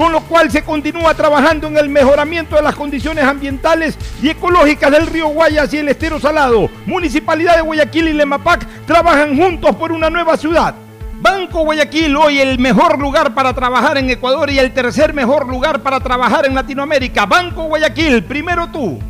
con lo cual se continúa trabajando en el mejoramiento de las condiciones ambientales y ecológicas del río Guayas y el estero salado. Municipalidad de Guayaquil y Lemapac trabajan juntos por una nueva ciudad. Banco Guayaquil, hoy el mejor lugar para trabajar en Ecuador y el tercer mejor lugar para trabajar en Latinoamérica. Banco Guayaquil, primero tú.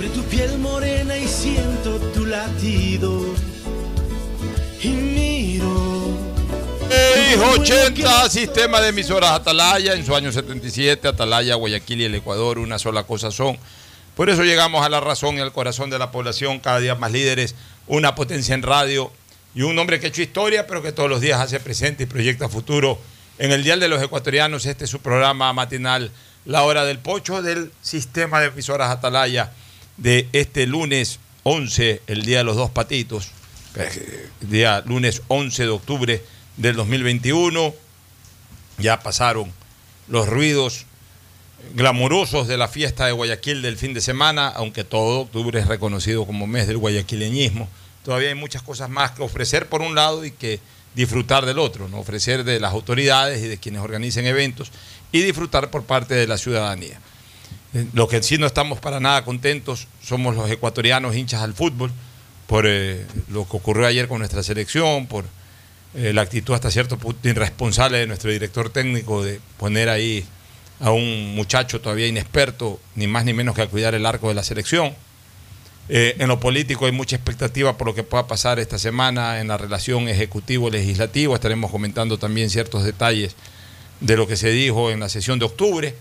sobre tu piel morena y siento tu latido. Y miro. 80, sistema de emisoras Atalaya, en su año 77, Atalaya, Guayaquil y el Ecuador, una sola cosa son. Por eso llegamos a la razón y al corazón de la población, cada día más líderes, una potencia en radio y un hombre que ha hecho historia, pero que todos los días hace presente y proyecta futuro. En el Dial de los Ecuatorianos, este es su programa matinal, La Hora del Pocho, del sistema de emisoras Atalaya, de este lunes 11, el Día de los Dos Patitos, eh, día lunes 11 de octubre del 2021. Ya pasaron los ruidos glamurosos de la fiesta de Guayaquil del fin de semana, aunque todo octubre es reconocido como mes del guayaquileñismo. Todavía hay muchas cosas más que ofrecer por un lado y que disfrutar del otro, ¿no? ofrecer de las autoridades y de quienes organicen eventos y disfrutar por parte de la ciudadanía. Eh, Lo que sí no estamos para nada contentos somos los ecuatorianos hinchas al fútbol por eh, lo que ocurrió ayer con nuestra selección, por eh, la actitud hasta cierto punto irresponsable de nuestro director técnico de poner ahí a un muchacho todavía inexperto, ni más ni menos que a cuidar el arco de la selección. En lo político hay mucha expectativa por lo que pueda pasar esta semana en la relación ejecutivo-legislativo. Estaremos comentando también ciertos detalles de lo que se dijo en la sesión de octubre.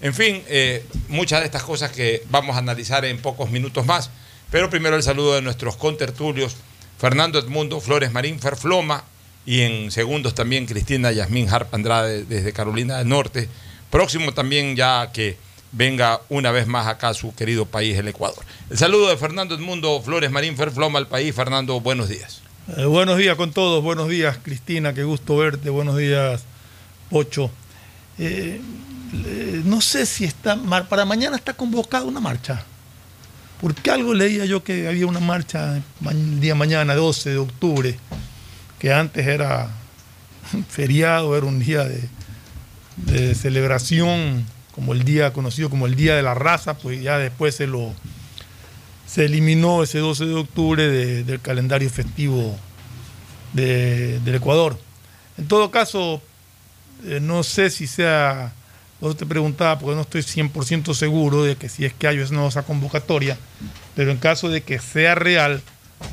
En fin, eh, muchas de estas cosas que vamos a analizar en pocos minutos más. Pero primero el saludo de nuestros contertulios, Fernando Edmundo Flores Marín Ferfloma y en segundos también Cristina Yasmín Harp Andrade desde Carolina del Norte. Próximo también ya que venga una vez más acá su querido país, el Ecuador. El saludo de Fernando Edmundo Flores Marín Ferfloma al país. Fernando, buenos días. Eh, buenos días con todos, buenos días Cristina, qué gusto verte, buenos días Pocho. Eh, eh, no sé si está, para mañana está convocada una marcha, porque algo leía yo que había una marcha ma- el día mañana, 12 de octubre, que antes era feriado, era un día de, celebración, como el día conocido como el Día de la Raza, pues ya después se lo se eliminó ese 12 de octubre de- del calendario festivo de- del Ecuador. En todo caso, eh, no sé si sea Yo te preguntaba, porque no estoy 100% seguro de que si es que hay esa convocatoria, pero en caso de que sea real,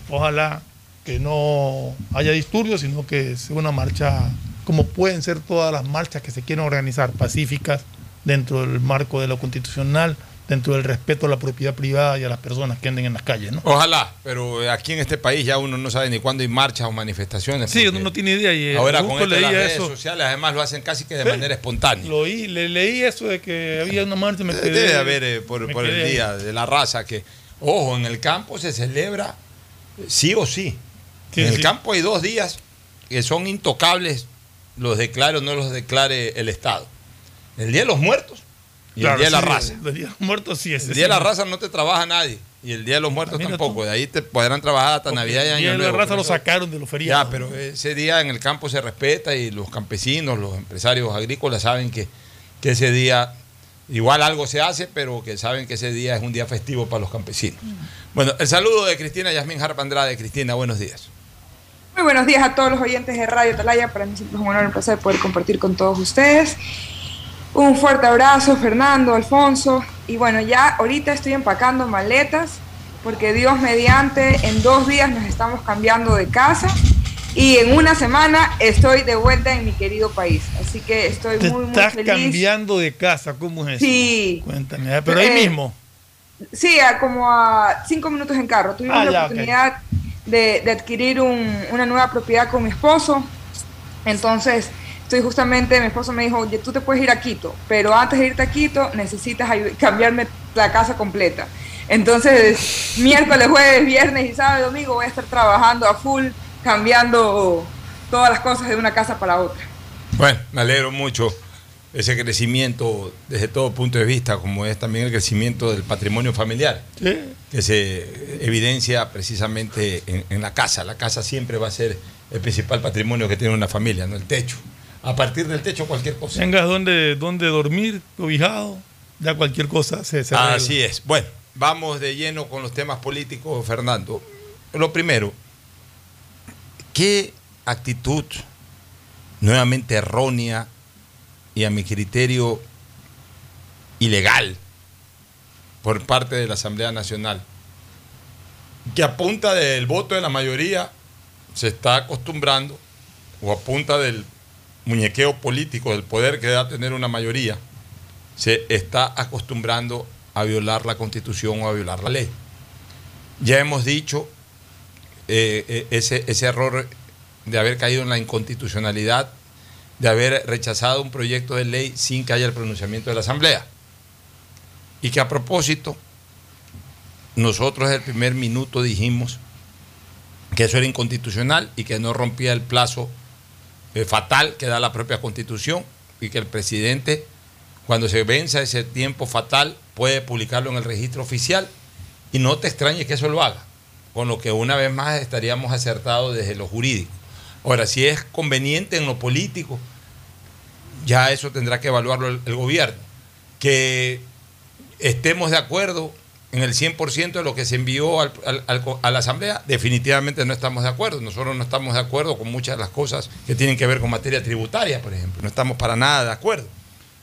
ojalá que no haya disturbios, sino que sea una marcha, como pueden ser todas las marchas que se quieren organizar, pacíficas, dentro del marco de lo constitucional, dentro del respeto a la propiedad privada y a las personas que anden en las calles. ¿no? Ojalá, pero aquí en este país ya uno no sabe ni cuándo hay marchas o manifestaciones. Sí, uno no tiene idea. Y eh, ahora con esto de las redes eso. sociales además lo hacen casi que de Sí. manera espontánea. Lo oí, le, leí eso de que había una marcha. Me quedé- Debe de haber eh, por, me por quedé el ahí. día de la raza que, ojo, en el campo se celebra eh, sí o sí. Sí, en el campo hay dos días que son intocables, los declare o no los declare el Estado. El Día de los Muertos y Claro, el Día de la Raza. El día de los muertos sí es. El Día de la Raza no te trabaja nadie y el Día de los Muertos Mira tampoco. tú. De ahí te podrán trabajar hasta Navidad y El Año día de la Nuevo. raza lo sacaron de los feriados. ya, pero ese día en el campo se respeta y los campesinos, los empresarios agrícolas saben que, que ese día igual algo se hace, pero que saben que ese día es un día festivo para los campesinos. Bueno, el saludo de Cristina Yasmín Harp Andrade. Cristina, buenos días. Muy buenos días a todos los oyentes de Radio Talaya. Para mí siempre es un honor y un placer poder compartir con todos ustedes. Un fuerte abrazo, Fernando, Alfonso. Y bueno, ya ahorita estoy empacando maletas porque Dios mediante, en dos días nos estamos cambiando de casa y en una semana estoy de vuelta en mi querido país. Así que estoy Te muy, muy estás feliz. cambiando de casa, ¿cómo es eso? Sí. Cuéntame, pero ahí Eh, mismo. Sí, a como a cinco minutos en carro. Tuvimos Ah, la ya, oportunidad de, de adquirir un- una nueva propiedad con mi esposo. Entonces, estoy justamente, mi esposo me dijo, oye, tú te puedes ir a Quito, pero antes de irte a Quito necesitas cambiarme la casa completa. Entonces, miércoles, jueves, viernes y sábado y domingo voy a estar trabajando a full, cambiando todas las cosas de una casa para otra. Bueno, me alegro mucho ese crecimiento desde todo punto de vista, como es también el crecimiento del patrimonio familiar. Sí. que se evidencia precisamente en, en la casa. La casa siempre va a ser el principal patrimonio que tiene una familia, no el techo. A partir del techo cualquier cosa. Tengas donde, donde dormir, cobijado, ya cualquier cosa se. Así es. Bueno, vamos de lleno con los temas políticos, Fernando. Lo primero, ¿qué actitud nuevamente errónea y a mi criterio ilegal por parte de la Asamblea Nacional, que a punta del voto de la mayoría se está acostumbrando, o a punta del muñequeo político, del poder que da tener una mayoría, se está acostumbrando a violar la constitución o a violar la ley. Ya hemos dicho eh, eh, ese, ese error de haber caído en la inconstitucionalidad, de haber rechazado un proyecto de ley sin que haya el pronunciamiento de la Asamblea. Y que a propósito, nosotros desde el primer minuto dijimos que eso era inconstitucional y que no rompía el plazo eh, fatal que da la propia constitución y que el presidente, cuando se venza ese tiempo fatal, puede publicarlo en el registro oficial y no te extrañes que eso lo haga, con lo que una vez más estaríamos acertados desde lo jurídico. Ahora, si es conveniente en lo político, ya eso tendrá que evaluarlo el, el gobierno. Que estemos de acuerdo en el 100% de lo que se envió al- al- al- a la Asamblea, definitivamente no estamos de acuerdo. Nosotros no estamos de acuerdo con muchas de las cosas que tienen que ver con materia tributaria, por ejemplo. No estamos para nada de acuerdo.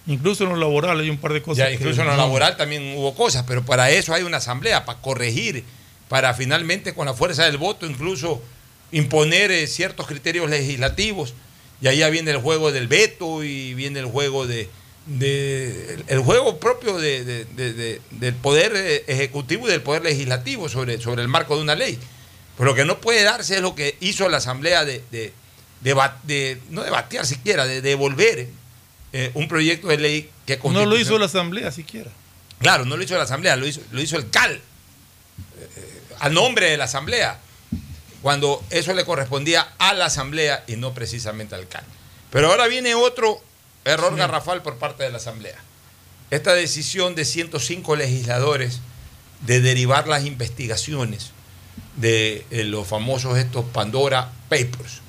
Incluso en lo laboral hay un par de cosas. Ya, que- incluso en lo laboral también hubo cosas, pero para eso hay una asamblea, para corregir, para finalmente con la fuerza del voto incluso imponer eh, ciertos criterios legislativos. Y ahí ya viene el juego del veto y viene el juego de, de- el, el juego propio de- de- de- de- del poder eh, ejecutivo y del poder legislativo sobre, sobre el marco de una ley. Pero lo que no puede darse es lo que hizo la asamblea de, no debatir siquiera, de devolver eh, un proyecto de ley que No lo hizo la Asamblea siquiera. Claro, no lo hizo la Asamblea, lo hizo, lo hizo el CAL, eh, a nombre de la Asamblea, cuando eso le correspondía a la Asamblea y no precisamente al CAL. Pero ahora viene otro error garrafal por parte de la Asamblea. Esta decisión de 105 legisladores de derivar las investigaciones de eh, los famosos estos Pandora Papers,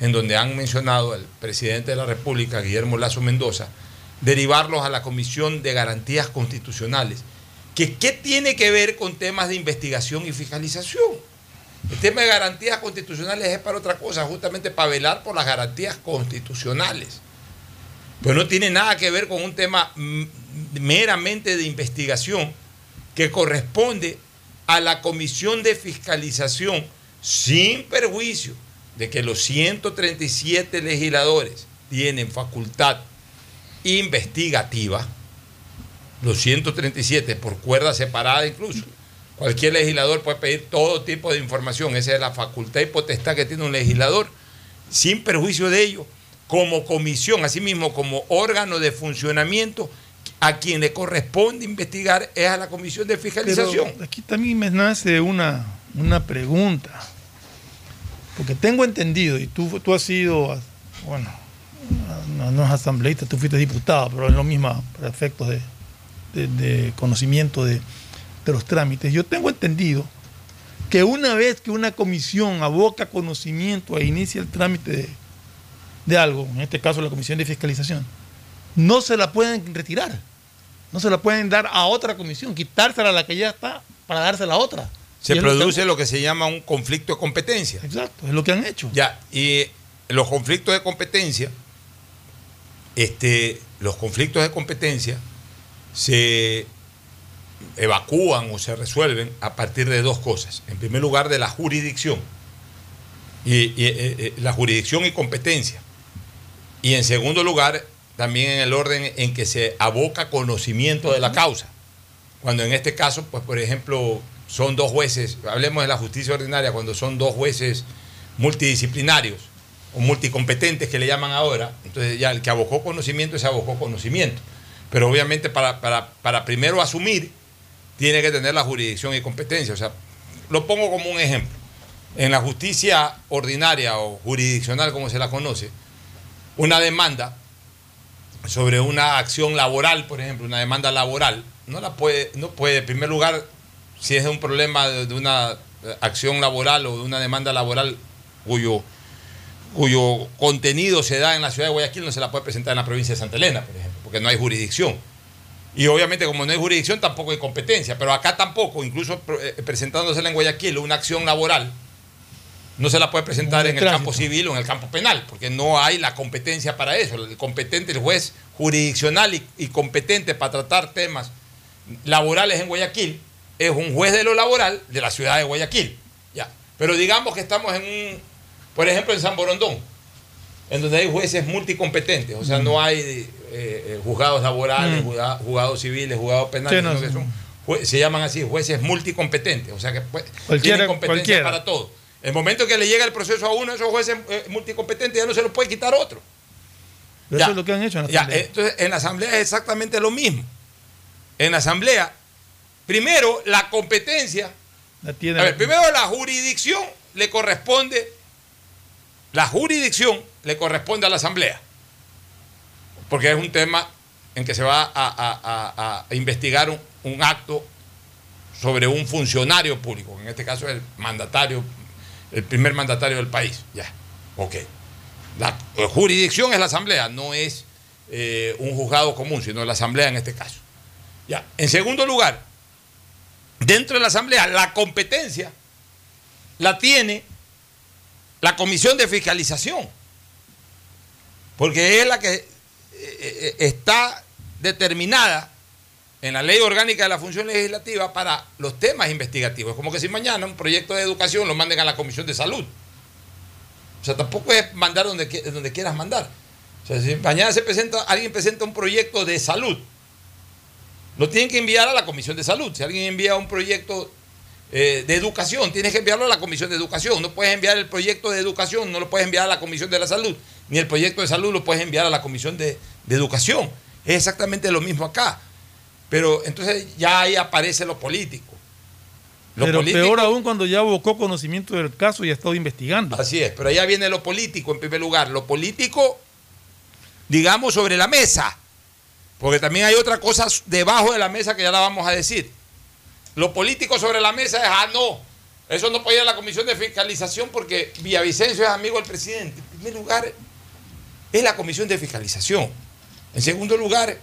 en donde han mencionado al presidente de la República, Guillermo Lazo Mendoza, derivarlos a la Comisión de Garantías Constitucionales. Que, ¿Qué tiene que ver con temas de investigación y fiscalización? El tema de garantías constitucionales es para otra cosa, justamente para velar por las garantías constitucionales. Pues no tiene nada que ver con un tema mm, meramente de investigación que corresponde a la Comisión de Fiscalización sin perjuicio de que los 137 legisladores tienen facultad investigativa, los 137 por cuerda separada incluso. Cualquier legislador puede pedir todo tipo de información, esa es la facultad y potestad que tiene un legislador, sin perjuicio de ello, como comisión, asimismo como órgano de funcionamiento, a quien le corresponde investigar es a la comisión de fiscalización. Pero aquí también me nace una, una pregunta. Porque tengo entendido, y tú, tú has sido, bueno, no, no es asambleísta, tú fuiste diputado, pero es lo mismo para efectos de, de- de conocimiento de, de los trámites. Yo tengo entendido que una vez que una comisión aboca conocimiento e inicia el trámite de, de algo, en este caso la comisión de fiscalización, no se la pueden retirar. No se la pueden dar a otra comisión, quitársela a la que ya está para dársela a otra. Se lo que- produce lo que se llama un conflicto de competencia. Exacto, es lo que han hecho. Ya, y los conflictos de competencia, este, los conflictos de competencia se evacúan o se resuelven a partir de dos cosas. En primer lugar, de la jurisdicción. Y, y, eh, eh, la jurisdicción y competencia. Y en segundo lugar, también en el orden en que se aboca conocimiento de la causa. Cuando en este caso, pues por ejemplo, son dos jueces, hablemos de la justicia ordinaria, cuando son dos jueces multidisciplinarios o multicompetentes que le llaman ahora, entonces ya el que abocó conocimiento se abocó conocimiento. Pero obviamente para, para, para primero asumir, tiene que tener la jurisdicción y competencia. O sea, lo pongo como un ejemplo. En la justicia ordinaria o jurisdiccional, como se la conoce, una demanda sobre una acción laboral, por ejemplo, una demanda laboral, no la puede, no puede, en primer lugar, si es un problema de, una acción laboral o de una demanda laboral cuyo, cuyo contenido se da en la ciudad de Guayaquil, no se la puede presentar en la provincia de Santa Elena, por ejemplo, porque no hay jurisdicción. Y obviamente como no hay jurisdicción tampoco hay competencia, pero acá tampoco, incluso eh, presentándosela en Guayaquil una acción laboral, no se la puede presentar en el campo civil o en el campo penal, porque no hay la competencia para eso. El competente, el juez jurisdiccional y, y competente para tratar temas laborales en Guayaquil es un juez de lo laboral de la ciudad de Guayaquil. Ya. Pero digamos que estamos en un, por ejemplo, en San Borondón, en donde hay jueces multicompetentes, o sea, no hay eh, eh, juzgados laborales, Mm. juzga- juzgados civiles, juzgados penales, Sí, no, sino que sí. son jue- se llaman así jueces multicompetentes, o sea que pues, tienen competencia cualquiera. para todo. El momento que le llega el proceso a uno esos jueces eh, multicompetentes ya no se lo puede quitar otro. Pero Ya. eso es lo que han hecho en la Ya, Asamblea. entonces en la asamblea es exactamente lo mismo. En la asamblea, primero la competencia, La tiene- a ver, primero la jurisdicción le corresponde, la jurisdicción le corresponde a la asamblea, porque es un tema en que se va a, a- a- a investigar un, un acto sobre un funcionario público, en este caso es el mandatario, el primer mandatario del país. Ya, ok. La eh, jurisdicción es la asamblea, no es eh, un juzgado común, sino la asamblea en este caso. Ya. En segundo lugar, dentro de la asamblea, la competencia la tiene la comisión de fiscalización, porque es la que eh, está determinada en la ley orgánica de la función legislativa para los temas investigativos. Es como que si mañana un proyecto de educación lo manden a la comisión de salud. O sea, tampoco es mandar donde, donde quieras mandar. O sea, si mañana se presenta, alguien presenta un proyecto de salud, lo tienen que enviar a la comisión de salud. Si alguien envía un proyecto eh, de educación, tienes que enviarlo a la comisión de educación. No puedes enviar el proyecto de educación, no lo puedes enviar a la comisión de la salud, ni el proyecto de salud lo puedes enviar a la comisión de, de educación. Es exactamente lo mismo acá. Pero entonces ya ahí aparece lo político. Lo Pero político- peor aún cuando ya abocó conocimiento del caso y ha estado investigando. Así es, pero allá viene lo político en primer lugar. Lo político, digamos, sobre la mesa. Porque también hay otra cosa debajo de la mesa que ya la vamos a decir. Lo político sobre la mesa es, ah, no, eso no puede ir a la comisión de fiscalización porque Villavicencio es amigo del presidente. En primer lugar, es la comisión de fiscalización. En segundo lugar,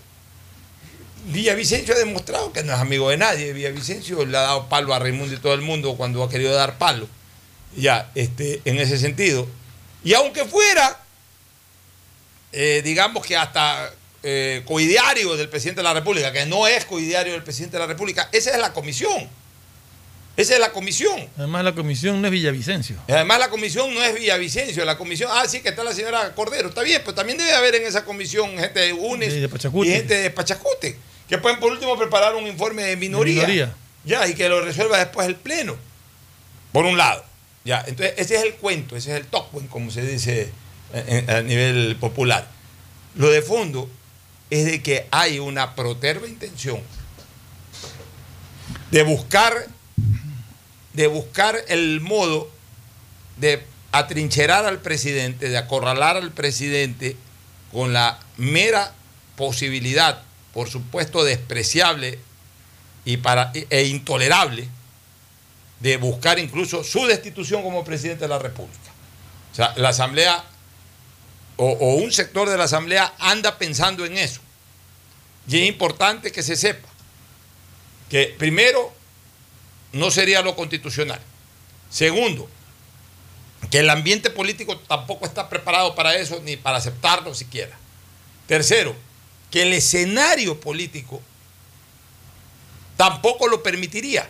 Villavicencio ha demostrado que no es amigo de nadie. Villavicencio le ha dado palo a Raimundo y todo el mundo cuando ha querido dar palo. Ya, este, en ese sentido. Y aunque fuera eh, digamos que hasta eh, coidiario del presidente de la República, que no es coidiario del presidente de la República, esa es la comisión. Esa es la comisión. Además, la comisión no es Villavicencio. Además la comisión no es Villavicencio, la comisión, ah, sí que está la señora Cordero, está bien, pero también debe haber en esa comisión gente de UNES De- y gente de Pachacute, que pueden por último preparar un informe de minoría, De minoría. ya, y que lo resuelva después el Pleno, por un lado. Ya, entonces ese es el cuento, ese es el talk, como se dice eh, eh, a nivel popular. Lo de fondo es de que hay una proterva intención de buscar de buscar el modo de atrincherar al presidente, de acorralar al presidente con la mera posibilidad, por supuesto despreciable y para, e intolerable, de buscar incluso su destitución como presidente de la República. O sea, la Asamblea o, o un sector de la Asamblea anda pensando en eso. Y es importante que se sepa que primero no sería lo constitucional. Segundo, que el ambiente político tampoco está preparado para eso ni para aceptarlo siquiera. Tercero, que el escenario político tampoco lo permitiría.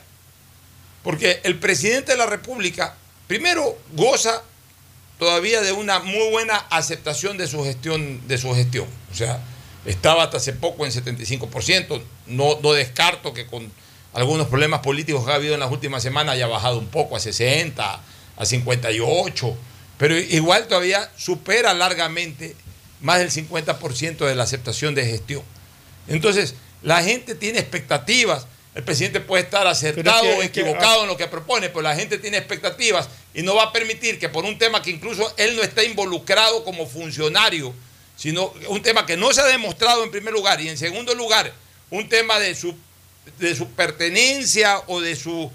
Porque el presidente de la República, primero, goza todavía de una muy buena aceptación de su gestión. De su gestión. O sea, estaba hasta hace poco en 75%. No, no descarto que con algunos problemas políticos que ha habido en las últimas semanas haya bajado un poco a 60, a 58. Pero igual todavía supera largamente más del 50% de la aceptación de gestión. Entonces, la gente tiene expectativas. El presidente puede estar acertado Pero es que- o es que- equivocado en lo que propone, pero la gente tiene expectativas y no va a permitir que por un tema que incluso él no está involucrado como funcionario, sino un tema que no se ha demostrado en primer lugar y en segundo lugar, un tema de su, de su pertenencia o de su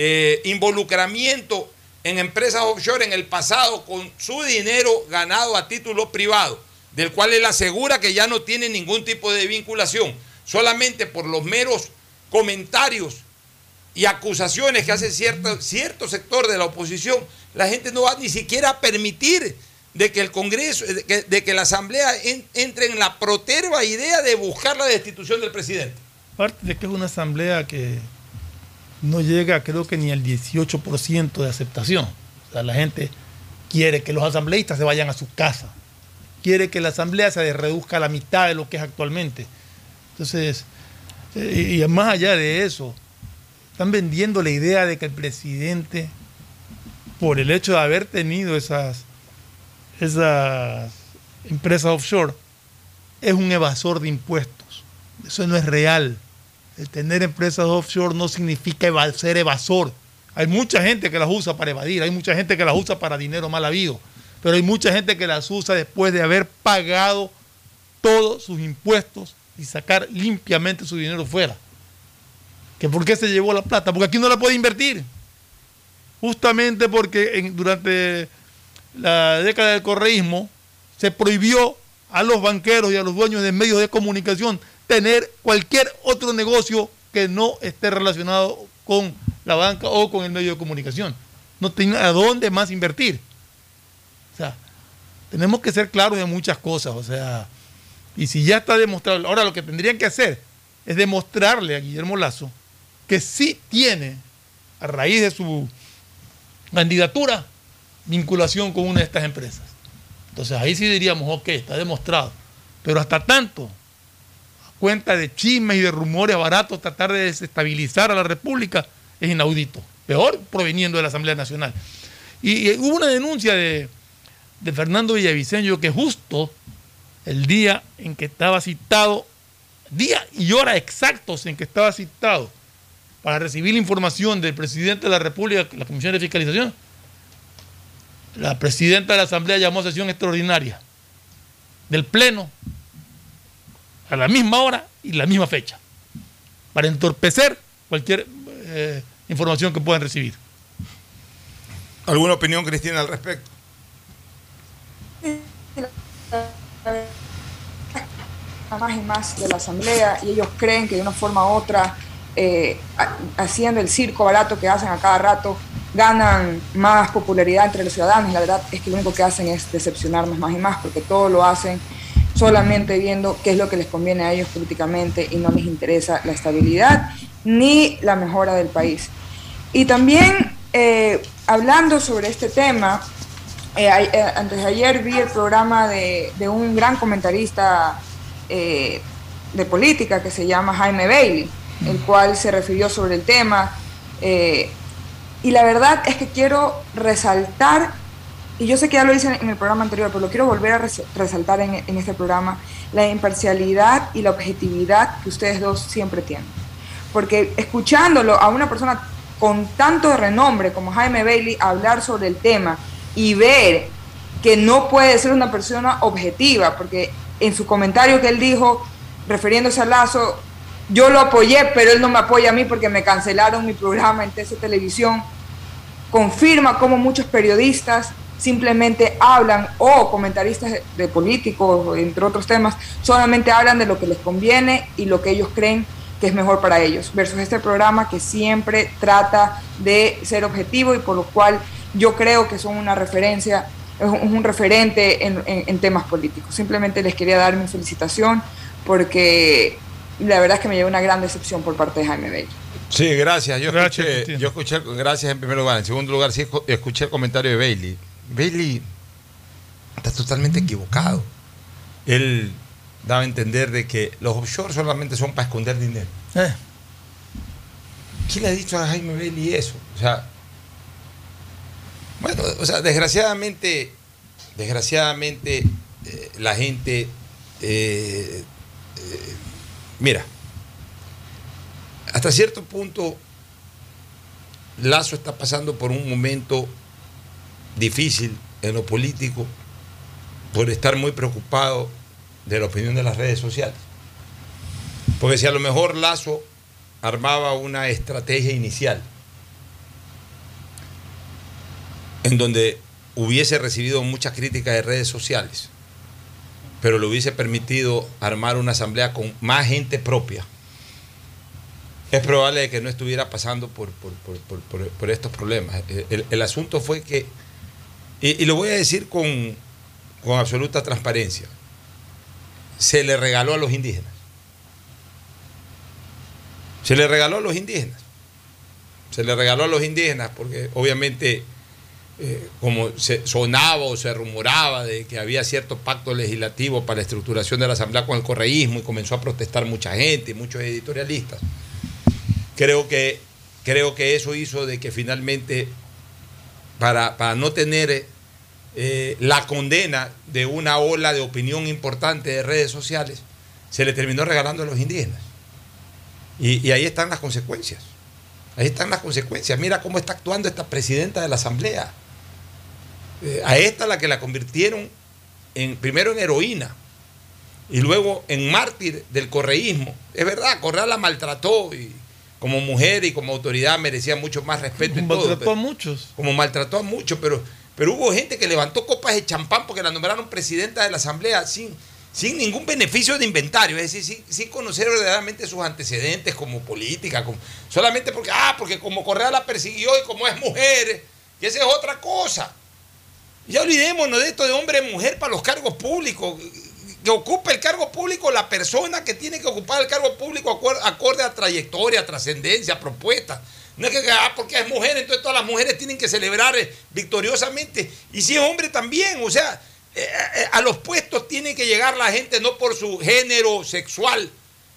eh, involucramiento en empresas offshore en el pasado con su dinero ganado a título privado, del cual él asegura que ya no tiene ningún tipo de vinculación, solamente por los meros comentarios y acusaciones que hace cierto, cierto sector de la oposición, la gente no va ni siquiera a permitir de que el Congreso, de que, la Asamblea en- entre en la proterva idea de buscar la destitución del presidente. Aparte de que es una asamblea que no llega, creo que ni al 18% de aceptación. O sea, la gente quiere que los asambleístas se vayan a su casa. Quiere que la asamblea se reduzca a la mitad de lo que es actualmente. Entonces, eh, y, más allá de eso, están vendiendo la idea de que el presidente, por el hecho de haber tenido esas, esas empresas offshore, es un evasor de impuestos. Eso no es real. El tener empresas offshore no significa ser evasor. Hay mucha gente que las usa para evadir, hay mucha gente que las usa para dinero mal habido, pero hay mucha gente que las usa después de haber pagado todos sus impuestos y sacar limpiamente su dinero fuera. ¿Que ¿Por qué se llevó la plata? Porque aquí no la puede invertir. Justamente porque en- durante la década del correísmo se prohibió a los banqueros y a los dueños de medios de comunicación tener cualquier otro negocio que no esté relacionado con la banca o con el medio de comunicación. No tienen a dónde más invertir. Sea, tenemos que ser claros de muchas cosas. O sea, y si ya está demostrado, ahora lo que tendrían que hacer es demostrarle a Guillermo Lazo que sí tiene, a raíz de su candidatura, vinculación con una de estas empresas. Entonces ahí sí diríamos, ok, está demostrado. Pero hasta tanto, a cuenta de chismes y de rumores baratos, tratar de desestabilizar a la República es inaudito. Peor proveniendo de la Asamblea Nacional. Y hubo una denuncia de, de Fernando Villavicencio que justo el día en que estaba citado, día y hora exactos en que estaba citado para recibir la información del presidente de la República, la Comisión de Fiscalización, la presidenta de la Asamblea llamó a sesión extraordinaria del Pleno a la misma hora y la misma fecha, para entorpecer cualquier eh, información que puedan recibir. ¿Alguna opinión, Cristina, al respecto? Más y más de la asamblea y ellos creen que de una forma u otra, eh, ha- haciendo el circo barato que hacen a cada rato, ganan más popularidad entre los ciudadanos la verdad es que lo único que hacen es decepcionarnos más y más porque todo lo hacen solamente viendo qué es lo que les conviene a ellos políticamente y no les interesa la estabilidad ni la mejora del país. Y también eh, hablando sobre este tema, eh, eh, antes de ayer vi el programa de, de un gran comentarista eh, de política que se llama Jaime Bailey, el cual se refirió sobre el tema. eh, y la verdad es que quiero resaltar, y yo sé que ya lo hice en el programa anterior, pero lo quiero volver a res- resaltar en, en este programa, la imparcialidad y la objetividad que ustedes dos siempre tienen. Porque escuchándolo a una persona con tanto renombre como Jaime Bailey hablar sobre el tema y ver que no puede ser una persona objetiva, porque en su comentario que él dijo, refiriéndose a Lazo, yo lo apoyé, pero él no me apoya a mí porque me cancelaron mi programa en TC Televisión, confirma cómo muchos periodistas simplemente hablan, o comentaristas de, políticos, entre otros temas, solamente hablan de lo que les conviene y lo que ellos creen que es mejor para ellos, versus este programa que siempre trata de ser objetivo y por lo cual yo creo que son una referencia, es un, referente en, en- en temas políticos. Simplemente les quería dar mi felicitación porque la verdad es que me llevé una gran decepción por parte de Jaime Bailey. Sí, gracias. Yo Gracias, escuché, Cristina. yo escuché, gracias en primer lugar. En segundo lugar, sí escu- escuché el comentario de Bailey. Bailey está totalmente equivocado. Él daba a entender de que los offshore solamente son para esconder dinero. Eh, ¿Quién le ha dicho a Jaime Bailey eso? O sea, bueno, o sea, desgraciadamente, desgraciadamente, eh, la gente, eh, eh, mira, hasta cierto punto, Lazo está pasando por un momento difícil en lo político por estar muy preocupado de la opinión de las redes sociales. Porque si a lo mejor Lazo armaba una estrategia inicial en donde hubiese recibido muchas críticas de redes sociales, pero le hubiese permitido armar una asamblea con más gente propia, es probable que no estuviera pasando por, por- por- por- estos problemas. El asunto fue que, y, y lo voy a decir con, con absoluta transparencia, se le regaló a los indígenas. Se le regaló a los indígenas. Se le regaló a los indígenas porque obviamente eh, como se sonaba o se rumoraba de que había cierto pacto legislativo para la estructuración de la Asamblea con el correísmo y comenzó a protestar mucha gente, muchos editorialistas. Creo que, creo que eso hizo de que finalmente, para, para no tener eh, la condena de una ola de opinión importante de redes sociales, se le terminó regalando a los indígenas. Y, y ahí están las consecuencias. Ahí están las consecuencias. Mira cómo está actuando esta presidenta de la Asamblea. Eh, a esta la que la convirtieron en, primero en heroína y luego en mártir del correísmo. Es verdad, Correa la maltrató y como mujer y como autoridad merecía mucho más respeto todo. maltrató pero- a muchos. como maltrató a muchos, pero, pero hubo gente que levantó copas de champán porque la nombraron presidenta de la Asamblea sin, sin ningún beneficio de inventario, es decir, sin, sin conocer verdaderamente sus antecedentes como política, como, solamente porque, ah, porque como Correa la persiguió y como es mujer, y esa es otra cosa. Ya olvidémonos de esto de hombre-mujer para los cargos públicos. Que ocupe el cargo público la persona que tiene que ocupar el cargo público acorde a trayectoria, trascendencia, propuesta. No es que, ah, porque es mujer, entonces todas las mujeres tienen que celebrar eh, victoriosamente. Y si es hombre también, o sea, eh, eh, a los puestos tiene que llegar la gente no por su género sexual,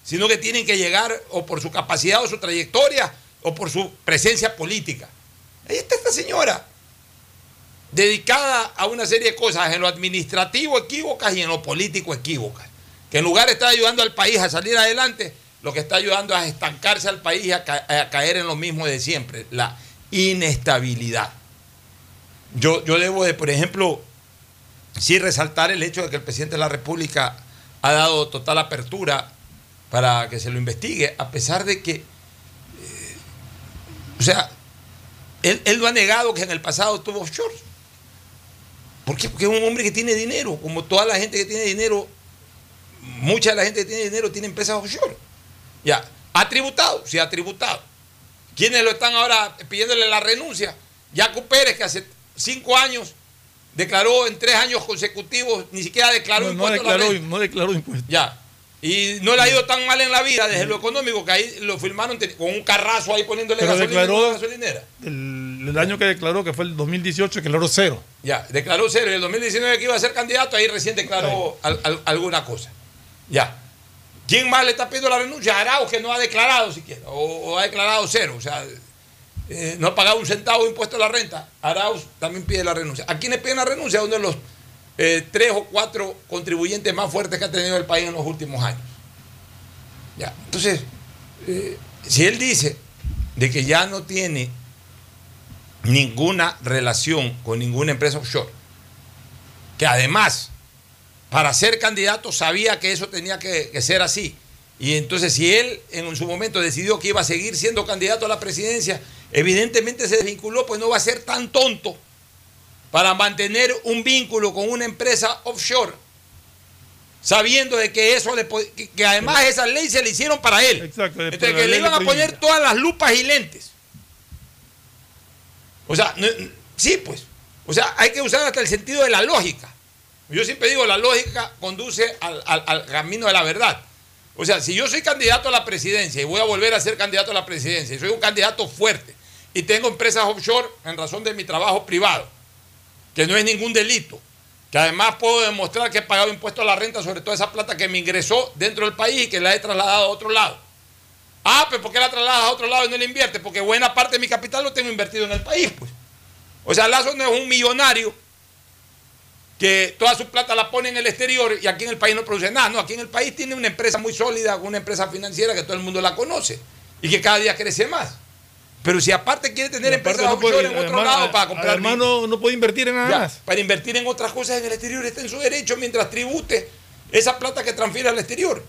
sino que tienen que llegar o por su capacidad o su trayectoria o por su presencia política. Ahí está esta señora dedicada a una serie de cosas, en lo administrativo equívocas y en lo político equívocas. Que en lugar de estar ayudando al país a salir adelante, lo que está ayudando es a estancarse al país y a caer en lo mismo de siempre, la inestabilidad. Yo, yo debo de, por ejemplo, sí resaltar el hecho de que el presidente de la República ha dado total apertura para que se lo investigue, a pesar de que, eh, o sea, él, él lo ha negado que en el pasado tuvo offshore. ¿Por qué? Porque es un hombre que tiene dinero, como toda la gente que tiene dinero, mucha de la gente que tiene dinero tiene empresas offshore. Ya, ¿ha tributado? Sí, ha tributado. ¿Quiénes lo están ahora pidiéndole la renuncia? Yacu Pérez, que hace cinco años declaró en tres años consecutivos, ni siquiera declaró No, no impuesto a la declaró, no declaró impuestos. Ya. Y no le ha ido tan mal en la vida desde lo económico que ahí lo firmaron con un carrazo ahí poniéndole Pero gasolina declaró- gasolinera. El, el año que declaró, que fue el 2018, declaró cero. Ya, declaró cero. En el 2019 que iba a ser candidato, ahí recién declaró al- al- alguna cosa. Ya. ¿Quién más le está pidiendo la renuncia? Arauz, que no ha declarado siquiera, o, o ha declarado cero. O sea, eh, no ha pagado un centavo de impuesto a la renta. Arauz también pide la renuncia. ¿A quiénes piden la renuncia? Uno de los eh, tres o cuatro contribuyentes más fuertes que ha tenido el país en los últimos años. Ya. Entonces, eh, si él dice de que ya no tiene ninguna relación con ninguna empresa offshore, que además, para ser candidato sabía que eso tenía que, que ser así. Y entonces si él en su momento decidió que iba a seguir siendo candidato a la presidencia, evidentemente se desvinculó, pues no va a ser tan tonto para mantener un vínculo con una empresa offshore, sabiendo de que eso le que, además esa ley se le hicieron para él. Exacto, Entonces que le iban a poner todas las lupas y lentes. O sea, sí, pues. O sea, hay que usar hasta el sentido de la lógica. Yo siempre digo, la lógica conduce al, al- camino de la verdad. O sea, si yo soy candidato a la presidencia y voy a volver a ser candidato a la presidencia y soy un candidato fuerte y tengo empresas offshore en razón de mi trabajo privado, que no es ningún delito, que además puedo demostrar que he pagado impuesto a la renta sobre toda esa plata que me ingresó dentro del país y que la he trasladado a otro lado. Ah, pero ¿por qué la trasladas a otro lado y no la invierte? Porque buena parte de mi capital lo tengo invertido en el país, pues. O sea, Lazo no es un millonario que toda su plata la pone en el exterior y aquí en el país no produce nada. No, aquí en el país tiene una empresa muy sólida, una empresa financiera que todo el mundo la conoce y que cada día crece más. Pero si aparte quiere tener empresas no puede- en otro lado para comprar Además, no, no puede invertir en nada ya, más. para invertir en otras cosas en el exterior está en su derecho mientras tribute esa plata que transfiere al exterior.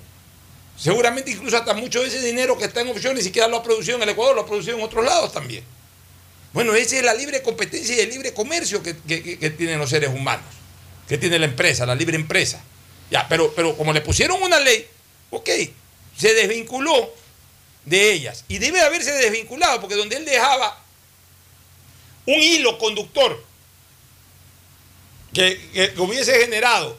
Seguramente incluso hasta mucho de ese dinero que está en offshore ni siquiera lo ha producido en el Ecuador, lo ha producido en otros lados también. Bueno, esa es la libre competencia y el libre comercio que, que- que- que tienen los seres humanos, que tiene la empresa, la libre empresa. Ya, pero, pero como le pusieron una ley, ok, se desvinculó de ellas. Y debe haberse desvinculado, porque donde él dejaba un hilo conductor que, que hubiese generado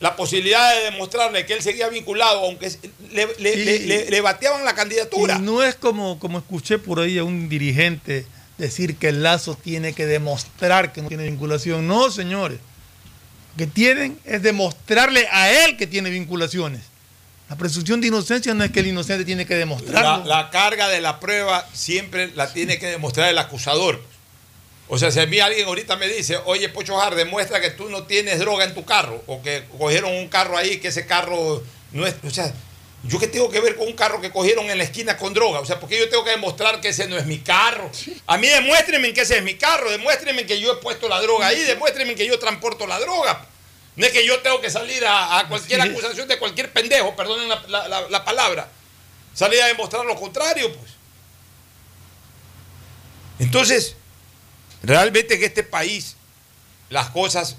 la posibilidad de demostrarle que él seguía vinculado, aunque le, le- Y- le- le- le bateaban la candidatura. Y no es como, como escuché por ahí a un dirigente decir que el Lazo tiene que demostrar que no tiene vinculación. No, señores. Lo que tienen es demostrarle a él que tiene vinculaciones. La presunción de inocencia no es que el inocente tiene que La, demostrarlo. la carga de la prueba siempre la tiene que demostrar el acusador. O sea, si a mí alguien ahorita me dice, oye, Pocho Jar, demuestra que tú no tienes droga en tu carro, o que cogieron un carro ahí, que ese carro no es. O sea, ¿yo qué tengo que ver con un carro que cogieron en la esquina con droga? O sea, porque yo tengo que demostrar que ese no es mi carro. A mí demuéstrenme que ese es mi carro, demuéstrenme que yo he puesto la droga ahí, demuéstrenme que yo transporto la droga. No es que yo tengo que salir a, a cualquier acusación de cualquier pendejo, perdonen la- la- la- la palabra salir a demostrar lo contrario, pues. Entonces, realmente en este país las cosas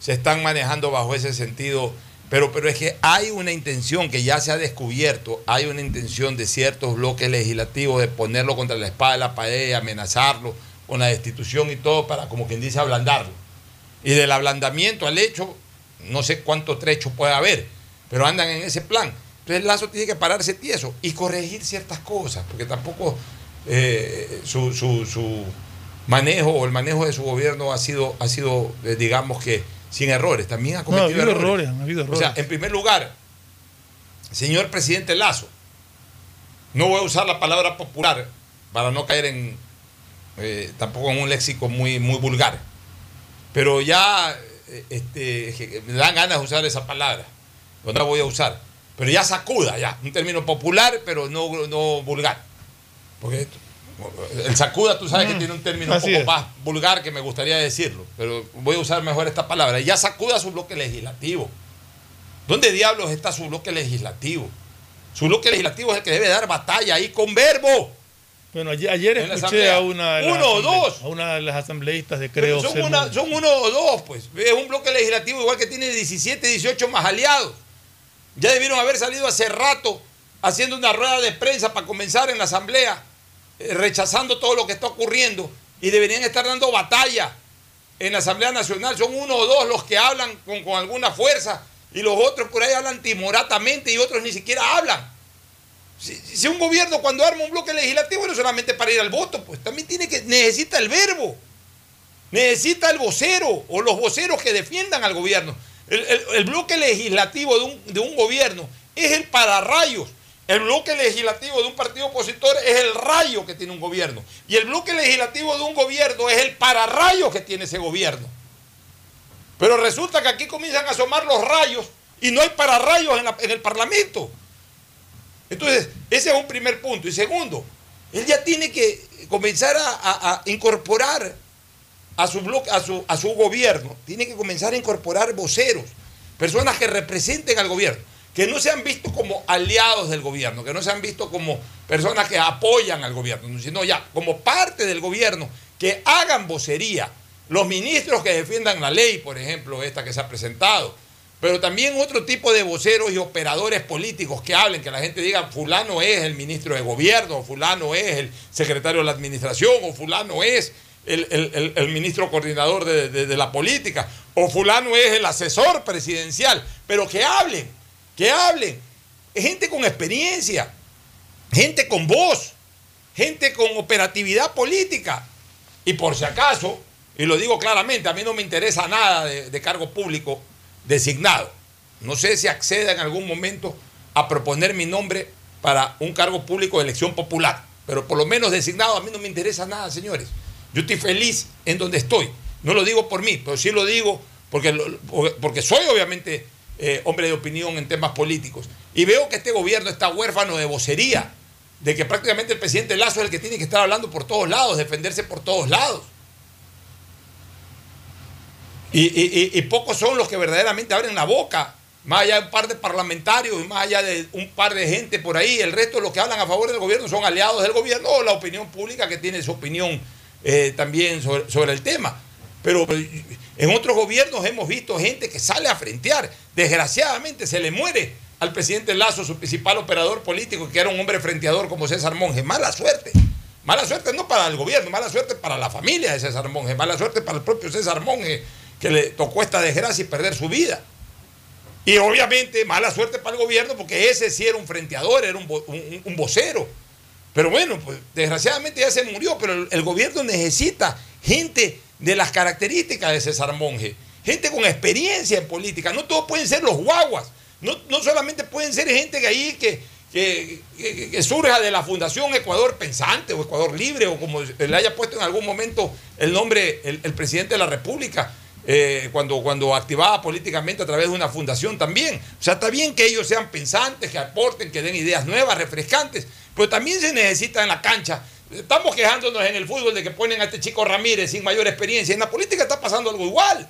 se están manejando bajo ese sentido, pero, pero es que hay una intención que ya se ha descubierto, hay una intención de ciertos bloques legislativos de ponerlo contra la espada de la pared, amenazarlo con la destitución y todo para, como quien dice, ablandarlo. Y del ablandamiento al hecho, no sé cuánto trecho puede haber, pero andan en ese plan. Entonces Lazo tiene que pararse tieso y corregir ciertas cosas, porque tampoco eh, su, su- su manejo o el manejo de su gobierno ha sido, ha sido eh, digamos que, sin errores. También ha no, ha cometido errores. errores, han habido O errores. sea, en primer lugar, señor presidente Lazo, no voy a usar la palabra popular para no caer en eh, tampoco en un léxico muy, muy vulgar, pero ya eh, este, me dan ganas de usar esa palabra, no la voy a usar, pero ya sacuda, ya, un término popular, pero no, no vulgar, porque el sacuda tú sabes que tiene un término un Así poco es. más vulgar que me gustaría decirlo, pero voy a usar mejor esta palabra, ya sacuda su bloque legislativo. ¿Dónde diablos está su bloque legislativo? Su bloque legislativo es el que debe dar batalla ahí con verbo. Bueno, ayer, ayer escuché a una, de Uno o dos. a una de las asambleístas de Pero Creo son, una- uno o dos, pues. Es un bloque legislativo igual que tiene 17, 18 más aliados. Ya debieron haber salido hace rato haciendo una rueda de prensa para comenzar en la asamblea, rechazando todo lo que está ocurriendo y deberían estar dando batalla en la Asamblea Nacional son uno o dos los que hablan con, con alguna fuerza y los otros por ahí hablan timoratamente y otros ni siquiera hablan. Si, si un gobierno cuando arma un bloque legislativo no solamente para ir al voto, pues también tiene que necesita el verbo, necesita el vocero o los voceros que defiendan al gobierno. El, el- el bloque legislativo de un, de un gobierno es el pararrayos. El bloque legislativo de un partido opositor es el rayo que tiene un gobierno. Y el bloque legislativo de un gobierno es el pararrayo que tiene ese gobierno. Pero resulta que aquí comienzan a asomar los rayos y no hay pararrayos en, en el Parlamento. Entonces, ese es un primer punto. Y segundo, él ya tiene que comenzar a, incorporar a su, bloque, a su gobierno, tiene que comenzar a incorporar voceros, personas que representen al gobierno, que no sean vistos como aliados del gobierno, que no sean vistos como personas que apoyan al gobierno, sino ya como parte del gobierno, que hagan vocería. Los ministros que defiendan la ley, por ejemplo, esta que se ha presentado, pero también otro tipo de voceros y operadores políticos que hablen, que la gente diga, fulano es el ministro de gobierno, o fulano es el secretario de la administración, o fulano es el, ministro coordinador de la política, o fulano es el asesor presidencial, pero que hablen, que hablen. Gente con experiencia, gente con voz, gente con operatividad política. Y por si acaso, y lo digo claramente, a mí no me interesa nada de, de cargo público designado. No sé si acceda en algún momento a proponer mi nombre para un cargo público de elección popular, pero por lo menos designado a mí no me interesa nada, señores. Yo estoy feliz en donde estoy. No lo digo por mí, pero sí lo digo porque, porque soy obviamente eh, hombre de opinión en temas políticos. Y veo que este gobierno está huérfano de vocería, de que prácticamente el presidente Lazo es el que tiene que estar hablando por todos lados, defenderse por todos lados. Y, y- y- pocos son los que verdaderamente abren la boca, más allá de un par de parlamentarios y más allá de un par de gente por ahí. El resto de los que hablan a favor del gobierno son aliados del gobierno o la opinión pública que tiene su opinión eh, también sobre, sobre el tema. Pero en otros gobiernos hemos visto gente que sale a frentear. Desgraciadamente se le muere al presidente Lazo, su principal operador político, que era un hombre frenteador como César Monge. Mala suerte. Mala suerte no para el gobierno, mala suerte para la familia de César Monge, mala suerte para el propio César Monge, que le tocó esta desgracia y perder su vida. Y obviamente mala suerte para el gobierno porque ese sí era un frenteador, era un, un- vocero. Pero bueno, pues desgraciadamente ya se murió, pero el gobierno necesita gente de las características de César Monge, gente con experiencia en política. No todos pueden ser los guaguas, no, no solamente pueden ser gente que ahí que, que, surja de la Fundación Ecuador Pensante o Ecuador Libre o como le haya puesto en algún momento el nombre el, el presidente de la República. eh, cuando, cuando activaba políticamente a través de una fundación también. O sea, está bien que ellos sean pensantes, que aporten, que den ideas nuevas, refrescantes, pero también se necesita en la cancha. Estamos quejándonos en el fútbol de que ponen a este chico Ramírez sin mayor experiencia. En la política está pasando algo igual.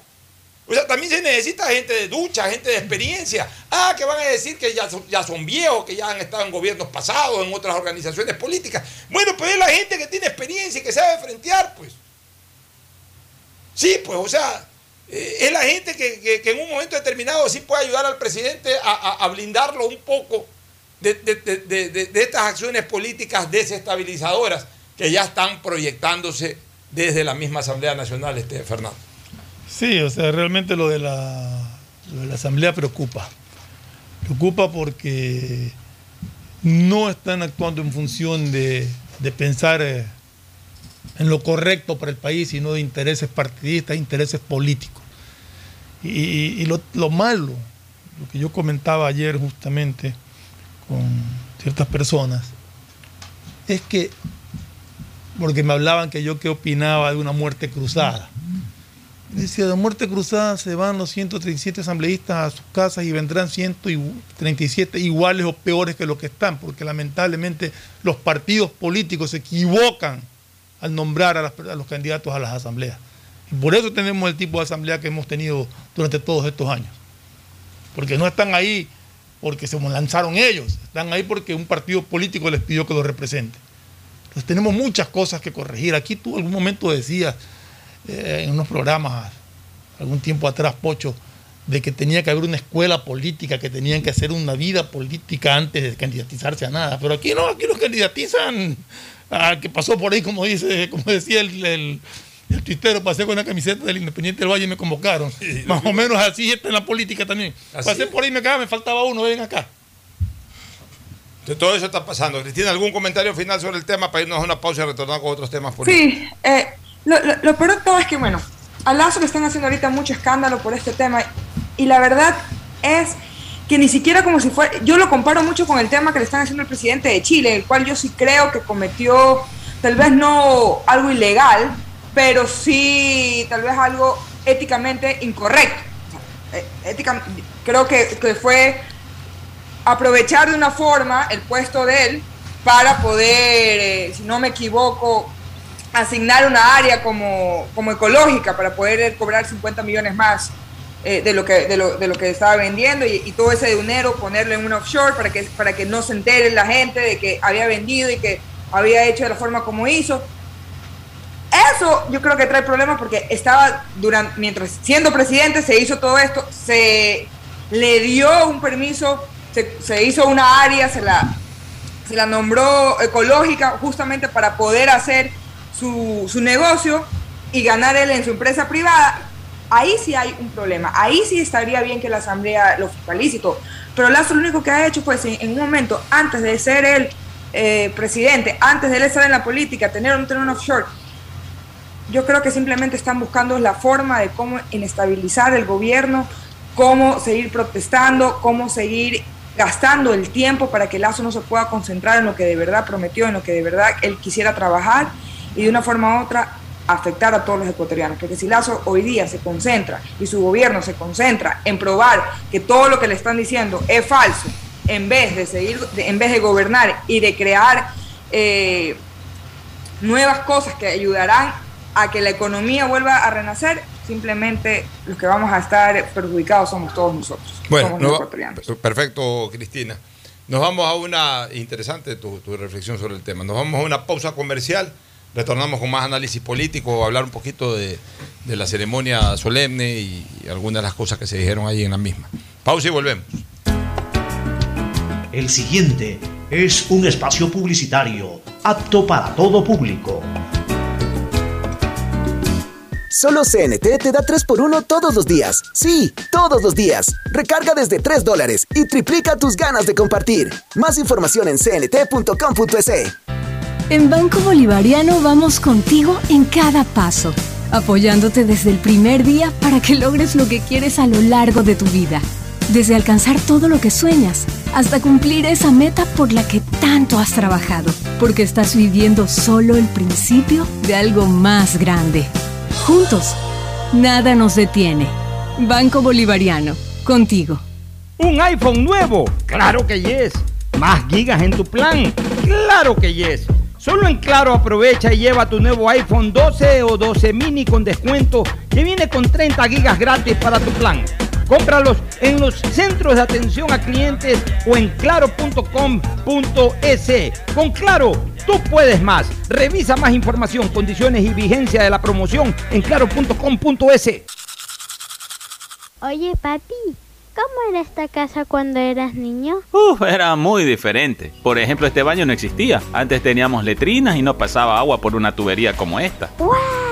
O sea, también se necesita gente de ducha, gente de experiencia. Ah, que van a decir que ya son, viejos, que ya han estado en gobiernos pasados, en otras organizaciones políticas. Bueno, pues es la gente que tiene experiencia y que sabe frentear, pues. Sí, pues, o sea, eh, es la gente que, en un momento determinado sí puede ayudar al presidente a blindarlo un poco de, de- de- estas acciones políticas desestabilizadoras que ya están proyectándose desde la misma Asamblea Nacional, este Fernando. Sí, o sea, realmente lo de la, de la Asamblea preocupa. Preocupa porque no están actuando en función de, de pensar eh, en lo correcto para el país, sino de intereses partidistas, intereses políticos. Y- y lo, lo malo, lo que yo comentaba ayer justamente con ciertas personas, es que, porque me hablaban que yo qué opinaba de una muerte cruzada. Decía, de muerte cruzada se van los 137 asambleístas a sus casas y vendrán 137 iguales o peores que los que están, porque lamentablemente los partidos políticos se equivocan al nombrar a, a los candidatos a las asambleas. Y por eso tenemos el tipo de asamblea que hemos tenido durante todos estos años. Porque no están ahí porque se lanzaron ellos, están ahí porque un partido político les pidió que los represente. Entonces tenemos muchas cosas que corregir. Aquí tú algún momento decías eh, en unos programas algún tiempo atrás, Pocho, de que tenía que haber una escuela política, que tenían que hacer una vida política antes de candidatizarse a nada. Pero aquí no, aquí los candidatizan al que pasó por ahí, como dice, como decía el- el tuitero pasé con una camiseta del Independiente del Valle y me convocaron. Más o menos así está en la política también. Así pasé es. por ahí y me quedaba, me faltaba uno, ven acá. Entonces, todo eso está pasando. Cristina, ¿algún comentario final sobre el tema para irnos a una pausa y retornar con otros temas políticos? Sí, eh, lo, lo- lo peor de todo es que, bueno, a Lazo le están haciendo ahorita mucho escándalo por este tema y la verdad es que ni siquiera como si fuera, yo lo comparo mucho con el tema que le están haciendo al presidente de Chile, el cual yo sí creo que cometió tal vez no algo ilegal, pero sí tal vez algo éticamente incorrecto. Eh, ética- creo que, que fue aprovechar de una forma el puesto de él para poder, eh, si no me equivoco, asignar una área como, como ecológica para poder cobrar 50 millones más eh, de, lo que, de, lo, de lo que estaba vendiendo y, y todo ese dinero ponerlo en un offshore para que, para que no se entere la gente de que había vendido y que había hecho de la forma como hizo. Eso yo creo que trae problemas porque estaba durante, mientras siendo presidente se hizo todo esto, se le dio un permiso, se, hizo una área, se la, se la nombró ecológica justamente para poder hacer su, su negocio y ganar él en su empresa privada. Ahí sí hay un problema, ahí sí estaría bien que la asamblea lo fiscalice y todo. Pero Lazo lo único que ha hecho, pues en, en un momento, antes de ser el eh, presidente, antes de él estar en la política, tener un, un offshore, yo creo que simplemente están buscando la forma de cómo inestabilizar el gobierno, cómo seguir protestando, cómo seguir gastando el tiempo para que Lazo no se pueda concentrar en lo que de verdad prometió, en lo que de verdad él quisiera trabajar y de una forma u otra afectar a todos los ecuatorianos. Porque si Lazo hoy día se concentra y su gobierno se concentra en probar que todo lo que le están diciendo es falso, en vez de seguir, en vez de gobernar y de crear eh, nuevas cosas que ayudarán a que la economía vuelva a renacer, simplemente los que vamos a estar perjudicados somos todos nosotros. Bueno, somos no- ecuatorianos. perfecto, Cristina. Nos vamos a una interesante tu, tu reflexión sobre el tema. Nos vamos a una pausa comercial. Retornamos con más análisis político, hablar un poquito de, de la ceremonia solemne y, y algunas de las cosas que se dijeron ahí en la misma. Pausa y volvemos. El siguiente es un espacio publicitario apto para todo público. Solo CNT te da 3x1 todos los días. Sí, todos los días. Recarga desde 3 dólares y triplica tus ganas de compartir. Más información en cnt.com.es. En Banco Bolivariano vamos contigo en cada paso, apoyándote desde el primer día para que logres lo que quieres a lo largo de tu vida. Desde alcanzar todo lo que sueñas hasta cumplir esa meta por la que tanto has trabajado, porque estás viviendo solo el principio de algo más grande. Juntos, nada nos detiene. Banco Bolivariano, contigo. ¿Un iPhone nuevo? Claro que yes. ¿Más gigas en tu plan? Claro que yes. Solo en Claro aprovecha y lleva tu nuevo iPhone 12 o 12 mini con descuento que viene con 30 gigas gratis para tu plan. Cómpralos en los centros de atención a clientes o en claro.com.es. Con Claro, tú puedes más. Revisa más información, condiciones y vigencia de la promoción en claro.com.es. Oye, papi, ¿cómo era esta casa cuando eras niño? Uf, era muy diferente. Por ejemplo, este baño no existía. Antes teníamos letrinas y no pasaba agua por una tubería como esta. ¡Wow!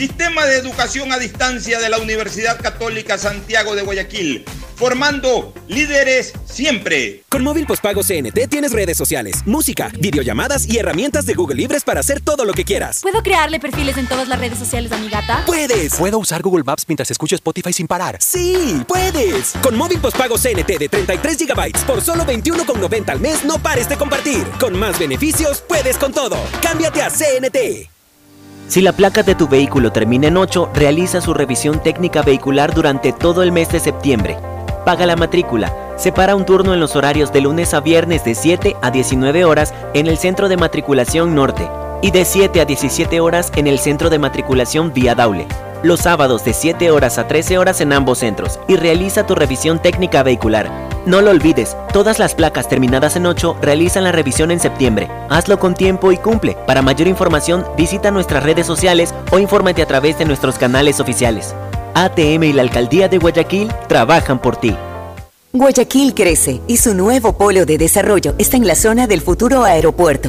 Sistema de educación a distancia de la Universidad Católica Santiago de Guayaquil. formando líderes siempre. Con móvil postpago CNT tienes redes sociales, música, videollamadas y herramientas de Google Libres para hacer todo lo que quieras. ¿Puedo crearle perfiles en todas las redes sociales a mi gata? ¡Puedes! ¿Puedo usar Google Maps mientras escucho Spotify sin parar? ¡Sí! ¡Puedes! Con móvil postpago CNT de 33 GB por solo 21,90 al mes, no pares de compartir. Con más beneficios, puedes con todo. Cámbiate a CNT. Si la placa de tu vehículo termina en 8, realiza su revisión técnica vehicular durante todo el mes de septiembre. Paga la matrícula. Separa un turno en los horarios de lunes a viernes de 7 a 19 horas en el Centro de Matriculación Norte y de 7 a 17 horas en el Centro de Matriculación Vía Daule. Los sábados de 7 horas a 13 horas en ambos centros y realiza tu revisión técnica vehicular. No lo olvides, todas las placas terminadas en 8 realizan la revisión en septiembre. Hazlo con tiempo y cumple. Para mayor información, visita nuestras redes sociales o infórmate a través de nuestros canales oficiales. ATM y la Alcaldía de Guayaquil trabajan por ti. Guayaquil crece y su nuevo polo de desarrollo está en la zona del futuro aeropuerto.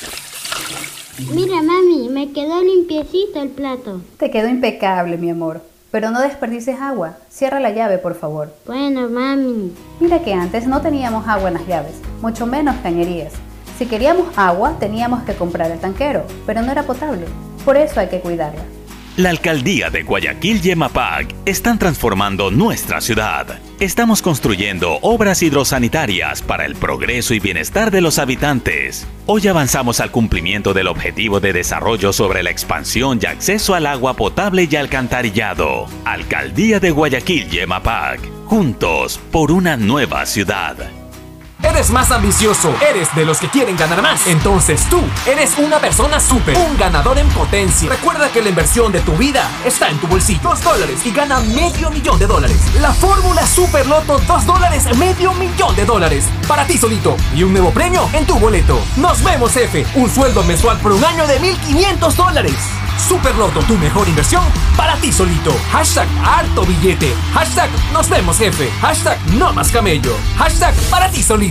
Mira, mami, me quedó limpiecito el plato. Te quedó impecable, mi amor. Pero no desperdices agua. Cierra la llave, por favor. Bueno, mami. Mira que antes no teníamos agua en las llaves, mucho menos cañerías. Si queríamos agua, teníamos que comprar el tanquero, pero no era potable. Por eso hay que cuidarla. La alcaldía de Guayaquil y EMAPAC están transformando nuestra ciudad. Estamos construyendo obras hidrosanitarias para el progreso y bienestar de los habitantes. Hoy avanzamos al cumplimiento del objetivo de desarrollo sobre la expansión y acceso al agua potable y alcantarillado. Alcaldía de Guayaquil y EMAPAC. Juntos por una nueva ciudad. Eres más ambicioso, eres de los que quieren ganar más. Entonces tú eres una persona súper, un ganador en potencia. Recuerda que la inversión de tu vida está en tu bolsillo. Dos dólares y gana medio millón de dólares. La fórmula Super Loto, dos dólares, medio millón de dólares. Para ti solito. Y un nuevo premio en tu boleto. Nos vemos, F. Un sueldo mensual por un año de 1.500 dólares. Super Loto, tu mejor inversión para ti solito. Hashtag harto billete. Hashtag nos vemos jefe. Hashtag no más camello. Hashtag para ti solito.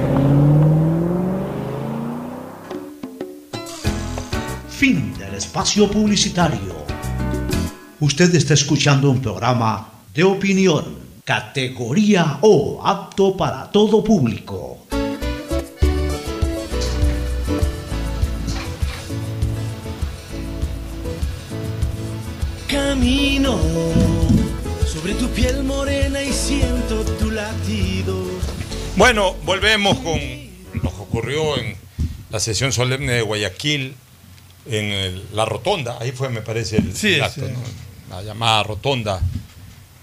Espacio publicitario. Usted está escuchando un programa de opinión, categoría O, apto para todo público. Camino piel morena y siento tu latido. Bueno, volvemos con lo que ocurrió en la sesión solemne de Guayaquil, en el- la rotonda. Ahí fue, me parece, el, Sí, el acto, sí. ¿no? la llamada rotonda.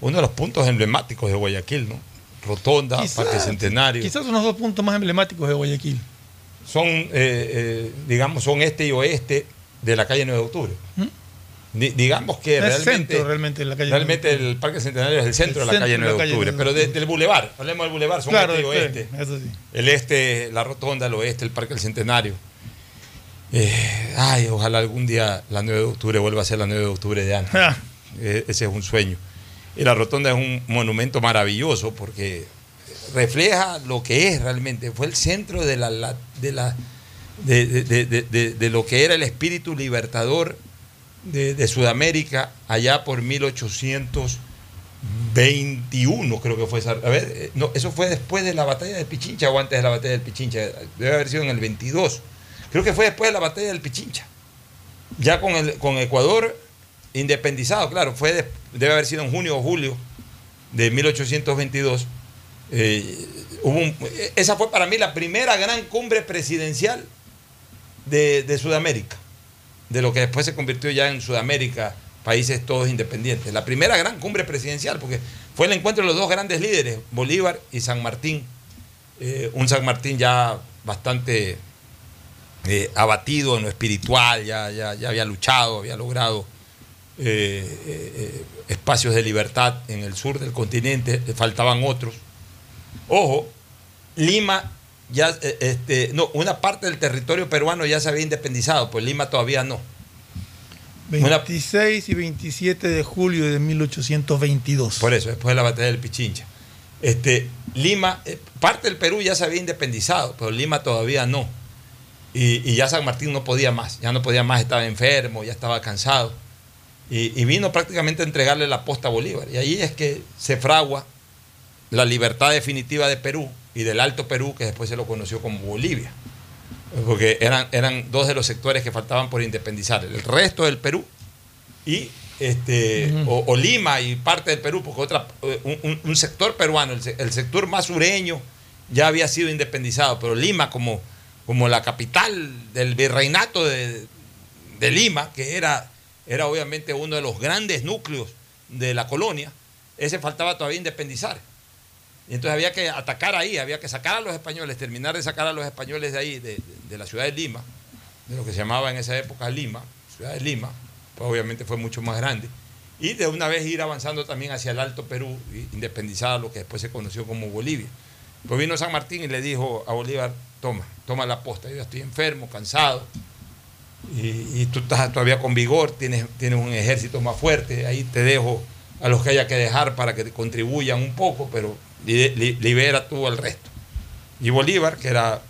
Uno de los puntos emblemáticos de Guayaquil, ¿no? Rotonda, Quizás- Parque Centenario. Quizás unos dos puntos más emblemáticos de Guayaquil. Son, eh, eh, digamos, son este y oeste de la calle 9 de octubre. Di- digamos que Es realmente, centro realmente en la calle realmente el Parque Centenario es el centro El de la calle de la 9 de calle octubre, 9 de pero de- del bulevar, hablemos del bulevar, son Claro, este y oeste. sí. El este, la rotonda, el oeste, el Parque del Centenario. Eh, ay, ojalá algún día la 9 de octubre vuelva a ser la 9 de octubre de antes. Ah. Eh, ese es un sueño. Y la rotonda es un monumento maravilloso porque refleja lo que es realmente. Fue el centro de la, de, la de, de- de- de- de- de lo que era el espíritu libertador de, de Sudamérica allá por 1821, creo que fue esa. A ver, eh, no, eso fue después de la batalla del Pichincha o antes de la batalla del Pichincha. Debe haber sido en el 22. Creo que fue después de la batalla del Pichincha. Ya con, el, con Ecuador independizado, claro, fue de- debe haber sido en junio o julio de 1822. Eh, hubo un- eh, esa fue para mí la primera gran cumbre presidencial de, de Sudamérica, de lo que después se convirtió ya en Sudamérica, países todos independientes. La primera gran cumbre presidencial, porque fue el encuentro de los dos grandes líderes, Bolívar y San Martín. Eh, un San Martín ya bastante eh, abatido en lo espiritual, ya, ya, ya había luchado, había logrado eh, eh, espacios de libertad en el sur del continente, faltaban otros. Ojo, Lima ya, eh, este, no, una parte del territorio peruano ya se había independizado, pues Lima todavía no. 26 y 27 de julio de 1822. Por eso, después de la batalla del Pichincha. Este, Lima, parte del Perú ya se había independizado, pero Lima todavía no. Y, y ya San Martín no podía más, ya no podía más, estaba enfermo, ya estaba cansado. Y, y vino prácticamente a entregarle la posta a Bolívar. Y ahí es que se fragua la libertad definitiva de Perú y del Alto Perú, que después se lo conoció como Bolivia. Porque eran, eran dos de los sectores que faltaban por independizar. El resto del Perú y este, o, o Lima y parte del Perú, porque otra, un, sector peruano, el, el sector más sureño, ya había sido independizado, pero Lima como, como la capital del virreinato de, Lima, que era, era obviamente uno de los grandes núcleos de la colonia, ese faltaba todavía independizar. Y entonces había que atacar ahí, había que sacar a los españoles, terminar de sacar a los españoles de ahí, de, la ciudad de Lima, de lo que se llamaba en esa época Lima, ciudad de Lima, pues obviamente fue mucho más grande. Y de una vez ir avanzando también hacia el Alto Perú, independizada lo que después se conoció como Bolivia. Pues vino San Martín y le dijo a Bolívar, toma, toma la posta, yo estoy enfermo, cansado, y, tú estás todavía con vigor, tienes, tienes un ejército más fuerte, ahí te dejo a los que haya que dejar para que contribuyan un poco, pero li- li- libera tú al resto. Y Bolívar, que era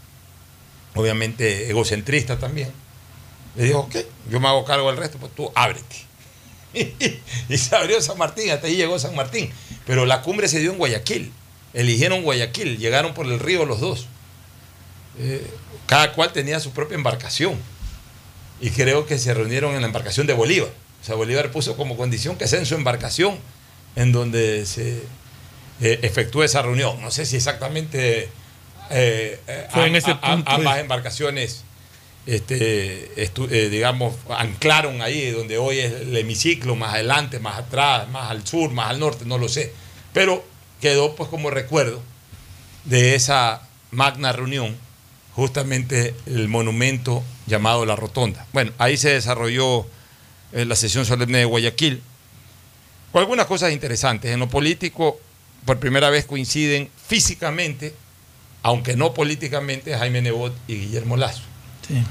obviamente egocentrista también, le dijo, ok, yo me hago cargo del resto, pues tú ábrete. y se abrió San Martín, hasta ahí llegó San Martín. Pero la cumbre se dio en Guayaquil. Eligieron Guayaquil, llegaron por el río los dos. Eh, cada cual tenía su propia embarcación. Y creo que se reunieron en la embarcación de Bolívar. O sea, Bolívar puso como condición que sea en su embarcación en donde se eh, efectúe esa reunión. No sé si exactamente eh, eh, Fue en am- ese a- punto, ambas es. embarcaciones, este, digamos, anclaron ahí donde hoy es el hemiciclo, más adelante, más atrás, más al sur, más al norte, no lo sé. Pero quedó pues como recuerdo de esa magna reunión justamente el monumento llamado La Rotonda. Bueno, ahí se desarrolló eh, la sesión solemne de Guayaquil, con algunas cosas interesantes. En lo político, por primera vez coinciden físicamente, aunque no políticamente, Jaime Nebot y Guillermo Lazo. Sí.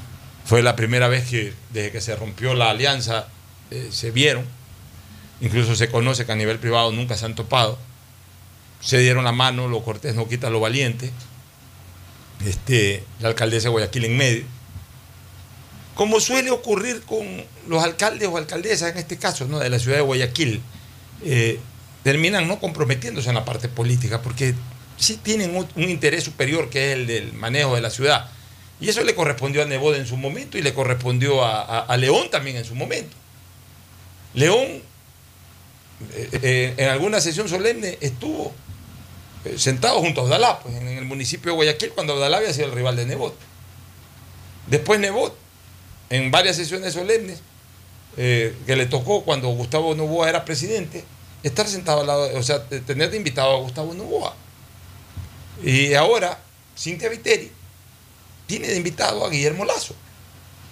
Fue la primera vez que, desde que se rompió la alianza, eh, se vieron. Incluso se conoce que a nivel privado nunca se han topado. Se dieron la mano, lo cortés no quita lo valiente. Este, la alcaldesa de Guayaquil en medio. Como suele ocurrir con los alcaldes o alcaldesas, en este caso, ¿no? de la ciudad de Guayaquil, eh, terminan no comprometiéndose en la parte política, porque sí tienen un, interés superior que es el del manejo de la ciudad. Y eso le correspondió a Nebot en su momento y le correspondió a, León también en su momento. León eh, eh, en alguna sesión solemne estuvo sentado junto a Abdalá, pues, en el municipio de Guayaquil, cuando Abdalá había sido el rival de Nebot. Después Nebot, en varias sesiones solemnes, eh, que le tocó cuando Gustavo Novoa era presidente, estar sentado al lado, o sea, tener de invitado a Gustavo Novoa. Y ahora, Cintia Viteri tiene de invitado a Guillermo Lazo.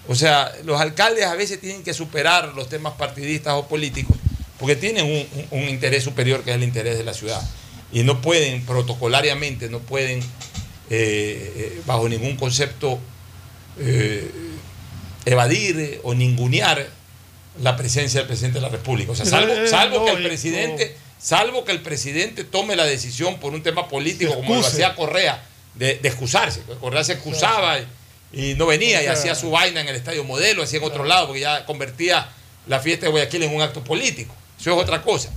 O sea, los alcaldes a veces tienen que superar los temas partidistas o políticos porque tienen un interés superior que es el interés de la ciudad. Y no pueden, protocolariamente, no pueden, eh, eh, bajo ningún concepto, eh, evadir o ningunear la presencia del presidente de la República. O sea, salvo, salvo que el presidente, salvo que el presidente tome la decisión por un tema político, como lo hacía Correa, de, de excusarse. Correa se excusaba y, y no venía y hacía su vaina en el estadio modelo, hacía en otro lado, porque ya convertía la fiesta de Guayaquil en un acto político. Eso es otra cosa.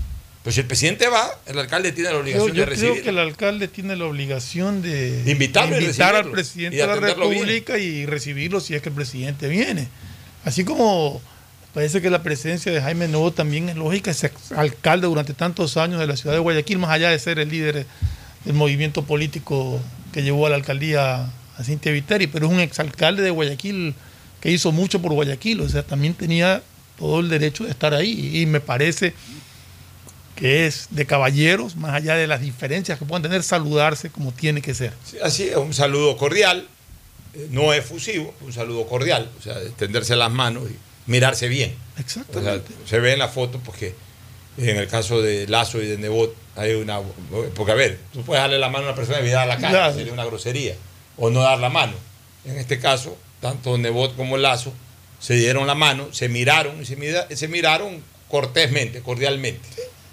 Pero si el presidente va, el alcalde tiene la Yo, obligación yo de creo recibir. que el alcalde tiene la obligación de invitarlo invitar al recibirlo, presidente de la bien. República y recibirlo si es que el presidente viene. Así como parece que la presencia de Jaime Novo también es lógica, es alcalde durante tantos años de la ciudad de Guayaquil, más allá de ser el líder del movimiento político que llevó a la alcaldía a Cintia Viteri, pero es un exalcalde de Guayaquil que hizo mucho por Guayaquil, o sea, también tenía todo el derecho de estar ahí y me parece que es de caballeros, más allá de las diferencias que puedan tener, saludarse como tiene que ser. Sí, Así es, un saludo cordial, eh, no efusivo, un saludo cordial, o sea, de tenderse las manos y mirarse bien. Exactamente. se ve en la foto porque en el caso de Lazo y de Nebot hay una... Porque a ver, tú puedes darle la mano a una persona y dar la cara, Claro. sería una grosería, o no dar la mano. En este caso, tanto Nebot como Lazo se dieron la mano, se miraron y se, mira- se miraron cortésmente, cordialmente.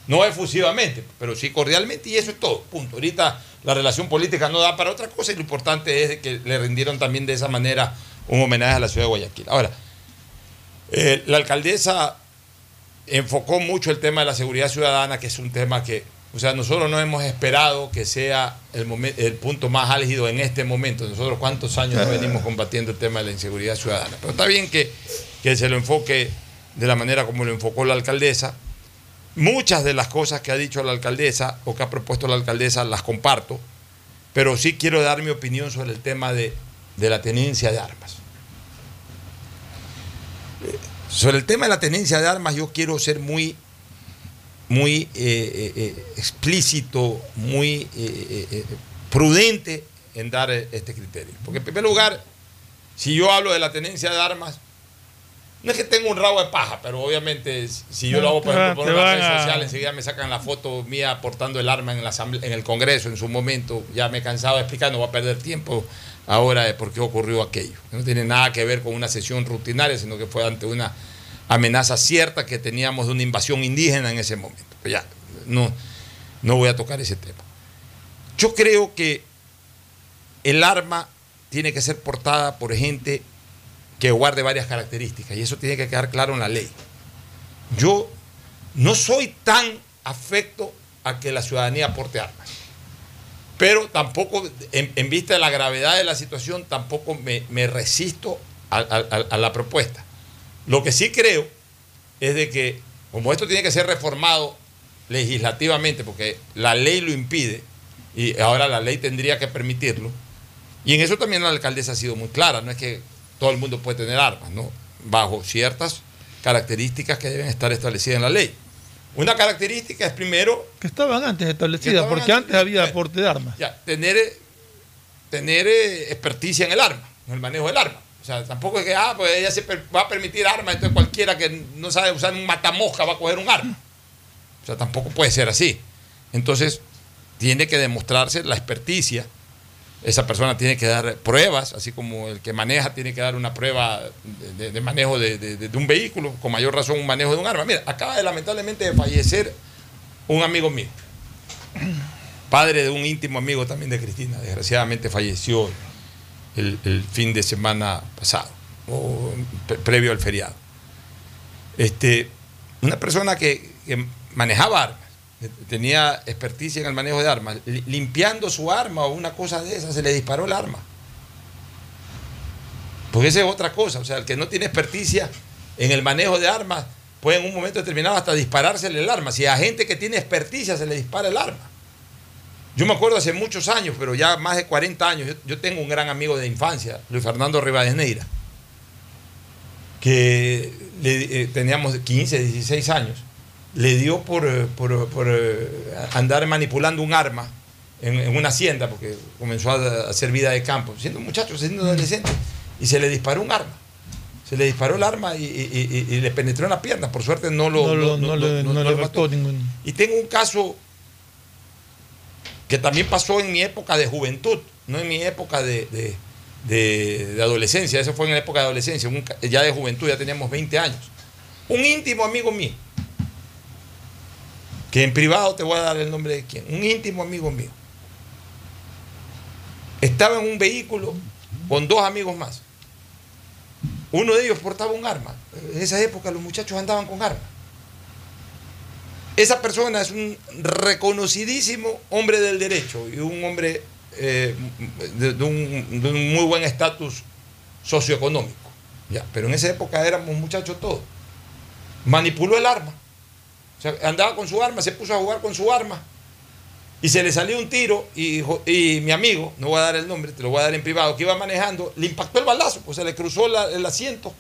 No efusivamente, pero sí cordialmente y eso es todo. Punto. Ahorita la relación política no da para otra cosa y lo importante es que le rindieron también de esa manera un homenaje a la ciudad de Guayaquil. Ahora, eh, la alcaldesa enfocó mucho el tema de la seguridad ciudadana, que es un tema que, o sea, nosotros no hemos esperado que sea el, momen- el punto más álgido en este momento. Nosotros cuántos años no venimos combatiendo el tema de la inseguridad ciudadana. Pero está bien que, que se lo enfoque de la manera como lo enfocó la alcaldesa. Muchas de las cosas que ha dicho la alcaldesa o que ha propuesto la alcaldesa las comparto, pero sí quiero dar mi opinión sobre el tema de, de la tenencia de armas. Eh, Sobre el tema de la tenencia de armas yo quiero ser muy, muy eh, eh, eh, explícito, muy prudente en dar este criterio. Porque en primer lugar, si yo hablo de la tenencia de armas, no es que tenga un rabo de paja, pero obviamente si yo lo hago por Te ejemplo por van- una te red van a- social, enseguida me sacan la foto mía portando el arma en, la en el Congreso en su momento, ya me he cansado de explicar, no voy a perder tiempo ahora de por qué ocurrió aquello. No tiene nada que ver con una sesión rutinaria, sino que fue ante una amenaza cierta que teníamos de una invasión indígena en ese momento. Pero ya, no, no voy a tocar ese tema. Yo creo que el arma tiene que ser portada por gente que guarde varias características y eso tiene que quedar claro en la ley. Yo no soy tan afecto a que la ciudadanía porte armas, pero tampoco, en, vista de la gravedad de la situación, tampoco me, me resisto a- a la propuesta. Lo que sí creo es de que, como esto tiene que ser reformado legislativamente, porque la ley lo impide, y ahora la ley tendría que permitirlo, y en eso también la alcaldesa ha sido muy clara, no es que todo el mundo puede tener armas, ¿no? Bajo ciertas características que deben estar establecidas en la ley. Una característica es primero Que estaban antes establecidas, estaban porque antes- antes había aporte de armas. ya, tener, eh, tener eh, experticia en el arma, en el manejo del arma. O sea, tampoco es que, ah, pues ella se va a permitir armas, entonces cualquiera que no sabe usar un matamosca va a coger un arma. O sea, tampoco puede ser así. Entonces, tiene que demostrarse la experticia. Esa persona tiene que dar pruebas, así como el que maneja tiene que dar una prueba de, manejo de, de- un vehículo, con mayor razón un manejo de un arma. Mira, acaba de lamentablemente de fallecer un amigo mío padre de un íntimo amigo también de Cristina. Desgraciadamente falleció el, fin de semana pasado, o pre- previo al feriado. Este, una persona que, manejaba armas, tenía experticia en el manejo de armas, li- limpiando su arma o una cosa de esa, se le disparó el arma. Porque esa es otra cosa, o sea, el que no tiene experticia en el manejo de armas puede en un momento determinado hasta disparársele el arma. Si a gente que tiene experticia se le dispara el arma. Yo me acuerdo hace muchos años, pero ya más de 40 años, yo, tengo un gran amigo de infancia, Luis Fernando Rivadeneira, que eh, teníamos 15, 16 años, le dio por, eh, por- por, eh, andar manipulando un arma en, en una hacienda, porque comenzó a, hacer vida de campo, siendo un muchacho, siendo adolescente, y se le disparó un arma. Se le disparó el arma y, y- y- y le penetró en la pierna. Por suerte no lo, No no- no no- mató. ningún- Y tengo un caso que también pasó en mi época de juventud, no en mi época de, de- de- de adolescencia, eso fue en la época de adolescencia, un ya de juventud, ya teníamos 20 años. Un íntimo amigo mío, que en privado te voy a dar el nombre de quién, un íntimo amigo mío, estaba en un vehículo con dos amigos más. Uno de ellos portaba un arma. En esa época los muchachos andaban con armas. Esa persona es un reconocidísimo hombre del derecho y un hombre eh, de, un, de un muy buen estatus socioeconómico. Ya, pero en esa época éramos muchachos todos. Manipuló el arma. O sea, andaba con su arma, se puso a jugar con su arma y se le salió un tiro y, mi amigo, no voy a dar el nombre, te lo voy a dar en privado, que iba manejando, le impactó el balazo, pues se le cruzó la- el asiento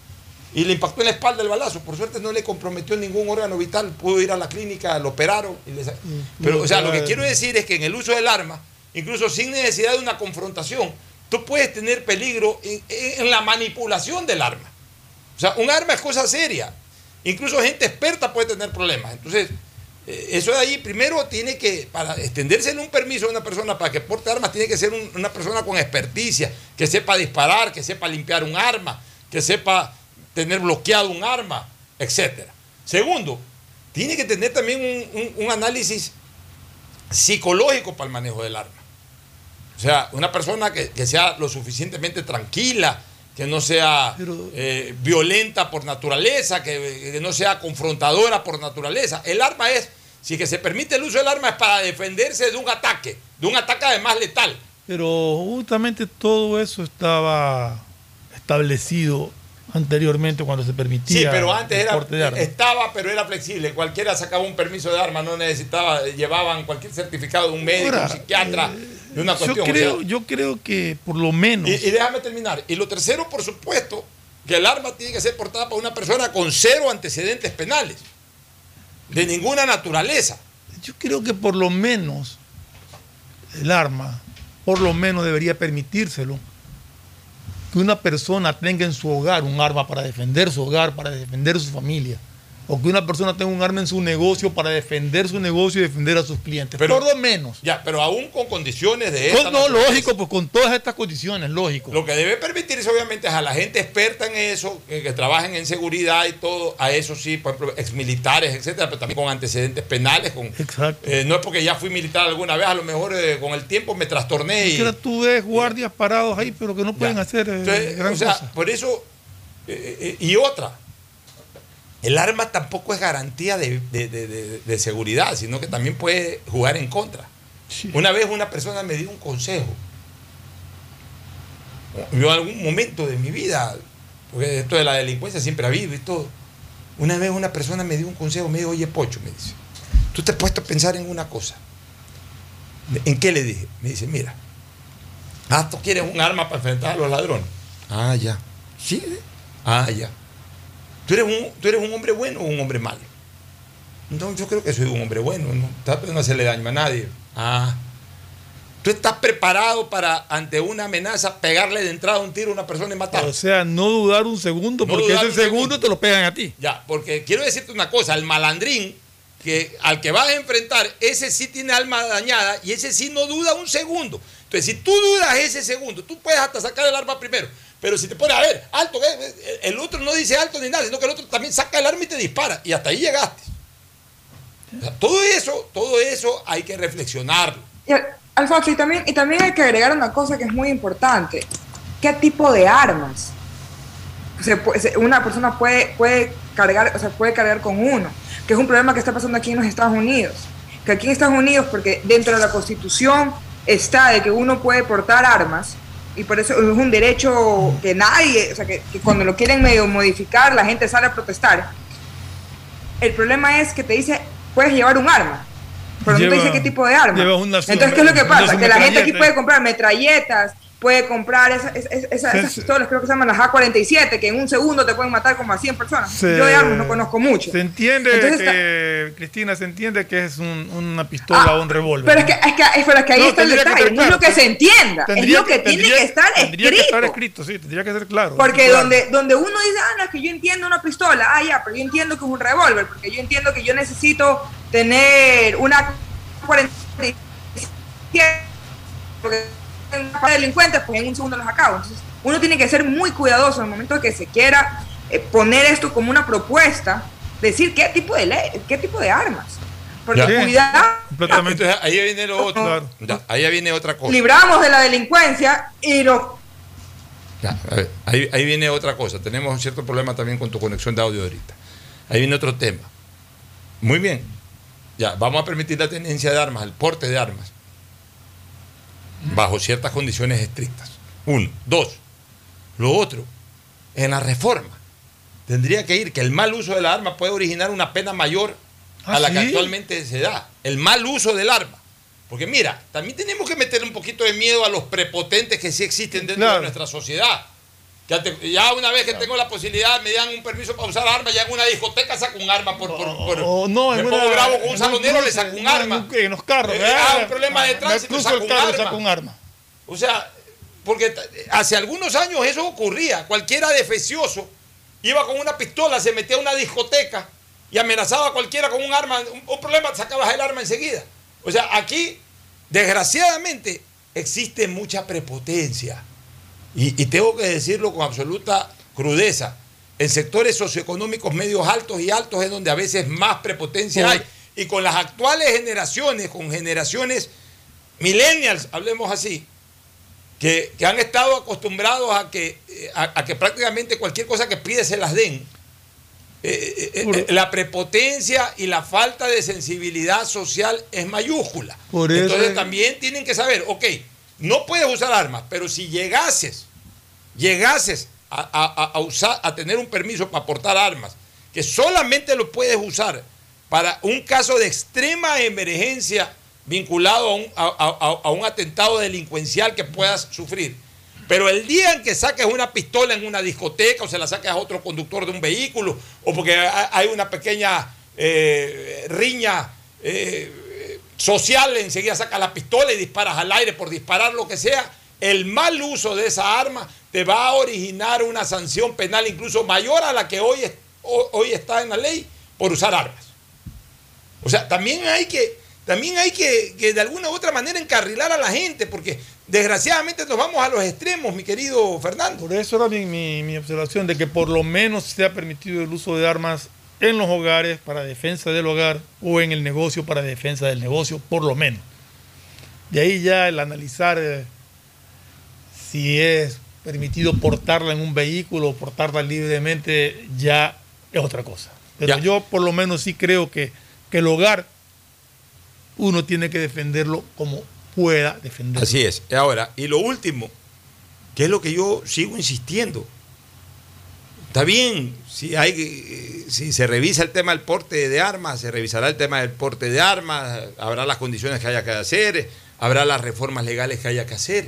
y le impactó en la espalda el balazo. Por suerte no le comprometió ningún órgano vital, pudo ir a la clínica, lo operaron. y le sa- Pero, o sea, lo que quiero decir es que en el uso del arma, incluso sin necesidad de una confrontación, tú puedes tener peligro en, en la manipulación del arma. O sea, un arma es cosa seria. Incluso gente experta puede tener problemas. Entonces, eh, eso de ahí, primero tiene que, para extenderse un permiso a una persona para que porte armas, tiene que ser un- una persona con experticia, que sepa disparar, que sepa limpiar un arma, que sepa tener bloqueado un arma, etc. Segundo, tiene que tener también un, análisis psicológico para el manejo del arma. O sea, una persona que sea lo suficientemente tranquila, que no sea eh, violenta por naturaleza, que, que no sea confrontadora por naturaleza. El arma es, si que se permite el uso del arma es para defenderse de un ataque, de un ataque además letal. Pero justamente todo eso estaba establecido anteriormente cuando se permitía Sí, pero antes el era, de armas. estaba, pero era flexible. Cualquiera sacaba un permiso de arma, no necesitaba, llevaban cualquier certificado de un médico, Ahora, eh, un psiquiatra, de una yo o creo, sea, yo creo que por lo menos Y, y déjame terminar. Y lo tercero, por supuesto, que el arma tiene que ser portada por una persona con cero antecedentes penales, de ninguna naturaleza. yo creo que por lo menos el arma, por lo menos debería permitírselo que una persona tenga en su hogar un arma para defender su hogar, para defender su familia. O que una persona tenga un arma en su negocio para defender su negocio y defender a sus clientes. Pero- por lo menos. Ya, pero aún con condiciones de esta no, lógico, pues con todas estas condiciones, lógico. Lo que debe permitirse, obviamente, es a la gente experta en eso, que, que trabajen en seguridad y todo, a eso sí, por ejemplo, exmilitares, etcétera, pero también con antecedentes penales. Con, Exacto. eh, no es porque ya fui militar alguna vez, a lo mejor eh, con el tiempo me trastorné y. Tú ves guardias parados ahí, pero que no pueden hacer eh, Entonces, gran o sea, cosa. por eso, eh, y otra, el arma tampoco es garantía de, de- de- seguridad, sino que también puede jugar en contra. Una vez una persona me dio un consejo. Yo en algún momento de mi vida, porque esto de la delincuencia siempre ha habido y todo, una vez una persona me dio un consejo, me dijo, oye Pocho, me dice, tú te has puesto a pensar en una cosa. ¿En qué le dije? Me dice, mira, ah, tú quieres un arma para enfrentar a los ladrones. Ah, ya. Sí. ¿eh? Ah, ya. ¿Tú eres, un, ¿Tú eres un hombre bueno o un hombre malo? No, yo creo que soy un hombre bueno. No trato de no hacerle daño a nadie. Ah. ¿Tú estás preparado para, ante una amenaza, pegarle de entrada un tiro a una persona y matarla? O sea, no dudar un segundo, No porque ese un segundo te lo pegan a ti. Ya, porque quiero decirte una cosa, el malandrín que al que vas a enfrentar, ese sí tiene alma dañada y ese sí no duda un segundo. Entonces, si tú dudas ese segundo, tú puedes hasta sacar el arma primero. Pero si te pones a ver, alto, eh, eh, el otro no dice alto ni nada, sino que el otro también saca el arma y te dispara. Y hasta ahí llegaste. O sea, todo eso, todo eso hay que reflexionarlo. Y, Alfonso, y también, y también hay que agregar una cosa que es muy importante. ¿Qué tipo de armas? Se una persona puede, puede, cargar, o sea, puede cargar con uno, que es un problema que está pasando aquí en los Estados Unidos. Que aquí en Estados Unidos, porque dentro de la Constitución está de que uno puede portar armas, y por eso es un derecho que nadie, o sea, que, que cuando lo quieren medio modificar, la gente sale a protestar. el problema es que te dice, puedes llevar un arma. Pero no te dice qué tipo de arma. una Entonces, ¿qué es lo que pasa? Que la gente aquí puede comprar metralletas, puede comprar esa- esa- esa- esas, esas pistolas, creo que se llaman las A47, que en un segundo te pueden matar como a 100 personas. Se- Yo de armas no conozco mucho. Se entiende Entonces, que, Cristina, se entiende que es un- una pistola o un revólver. Pero es que, es que, pero es que ahí No, está el que detalle, no es lo que se entienda, es lo que, tiene tendría- que estar Tendría que escrito. estar escrito, sí, tendría que ser claro. Porque Claro. donde, donde uno dice, ah, no, es que yo entiendo una pistola, ah, ya, pero yo entiendo que es un revólver, porque yo entiendo que yo necesito tener una 47, porque de delincuentes, pues en un segundo los acabo. Entonces, uno tiene que ser muy cuidadoso en el momento que se quiera eh, poner esto como una propuesta, decir qué tipo de ley, qué tipo de armas. Porque Ya. cuidado, ahí viene lo otro. Ya, ahí viene otra cosa. libramos de la delincuencia y lo Ya, a ver, ahí, ahí viene otra cosa. Tenemos un cierto problema también con tu conexión de audio ahorita. Ahí viene otro tema. Muy bien. Ya, vamos a permitir la tenencia de armas, el porte de armas, bajo ciertas condiciones estrictas. Uno. Dos. Lo otro, en la reforma, tendría que ir que el mal uso de la arma puede originar una pena mayor a ¿Ah, la que actualmente se da. El mal uso del arma. Porque mira, también tenemos que meter un poquito de miedo a los prepotentes que sí existen dentro de nuestra sociedad. Ya una vez que tengo la posibilidad, me dan un permiso para usar armas, ya en una discoteca saco un arma por... por, por- O no, me en pongo bravo con un un salonero, le saco un arma. un- en los carros, Eh, ah, un problema de Me tránsito, saco el un carro arma. saco un arma. O sea, porque hace algunos años eso ocurría. Cualquiera defecioso iba con una pistola, se metía a una discoteca y amenazaba a cualquiera con un arma. Un, un problema, sacabas el arma enseguida. O sea, aquí, desgraciadamente, existe mucha prepotencia. Y, y tengo que decirlo con absoluta crudeza. En sectores socioeconómicos medios altos y altos es donde a veces más prepotencia hay. Y con las actuales generaciones, con generaciones millennials, hablemos así, que, que han estado acostumbrados a que, eh, a, a que prácticamente cualquier cosa que pide se las den. Eh, eh, eh, la prepotencia y la falta de sensibilidad social es mayúscula. Por eso Entonces es- también tienen que saber, ok, no puedes usar armas, pero si llegases, llegases a, tener un permiso para portar armas, que solamente lo puedes usar para un caso de extrema emergencia vinculado a un, atentado delincuencial que puedas sufrir. Pero el día en que saques una pistola en una discoteca o se la saques a otro conductor de un vehículo o porque ha- hay una pequeña eh, riña eh, social, enseguida sacas la pistola y disparas al aire por disparar lo que sea, el mal uso de esa arma te va a originar una sanción penal incluso mayor a la que hoy, hoy está en la ley por usar armas. O sea, también hay que, también hay que, que de alguna u otra manera encarrilar a la gente, porque desgraciadamente nos vamos a los extremos, mi querido Fernando. Por eso era mi, mi- mi observación de que por lo menos se ha permitido el uso de armas en los hogares para defensa del hogar o en el negocio para defensa del negocio, por lo menos. De ahí ya el analizar eh, si es permitido portarla en un vehículo o portarla libremente ya es otra cosa. Pero yo por lo menos sí creo que, que el hogar uno tiene que defenderlo como pueda defenderlo. Así es. Ahora, y lo último, que es lo que yo sigo insistiendo. Está bien, si, hay, eh, si se revisa el tema del porte de armas, se revisará el tema del porte de armas, habrá las condiciones que haya que hacer, habrá las reformas legales que haya que hacer.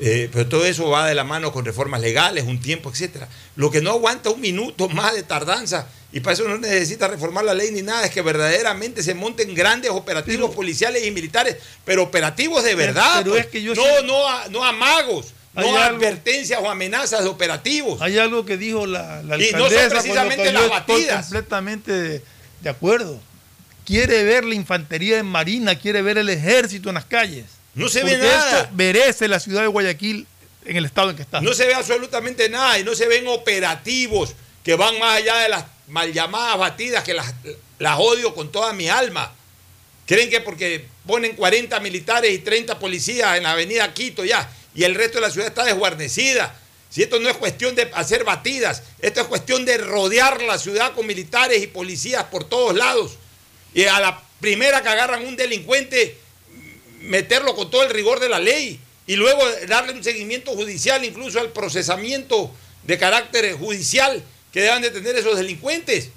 Eh, pero todo eso va de la mano con reformas legales, un tiempo, etcétera. Lo que no aguanta un minuto más de tardanza, y para eso no necesita reformar la ley ni nada, es que verdaderamente se monten grandes operativos policiales y militares, pero operativos de verdad. pero pues. es que yo no, sí- no, a, no a magos, Hay no advertencias o amenazas de operativos. Hay algo que dijo la, la Y no son alcaldesa, precisamente las batidas. completamente de, de acuerdo. Quiere ver la infantería en Marina, quiere ver el ejército en las calles. No se ve nada. Esto merece la ciudad de Guayaquil en el estado en que está. No se ve absolutamente nada y no se ven operativos que van más allá de las mal llamadas batidas que las, las odio con toda mi alma. Creen que porque ponen 40 militares y 30 policías en la avenida Quito ya y el resto de la ciudad está desguarnecida. Si esto no es cuestión de hacer batidas, esto es cuestión de rodear la ciudad con militares y policías por todos lados. Y a la primera que agarran un delincuente, meterlo con todo el rigor de la ley y luego darle un seguimiento judicial, incluso al procesamiento de carácter judicial que deban de tener esos delincuentes.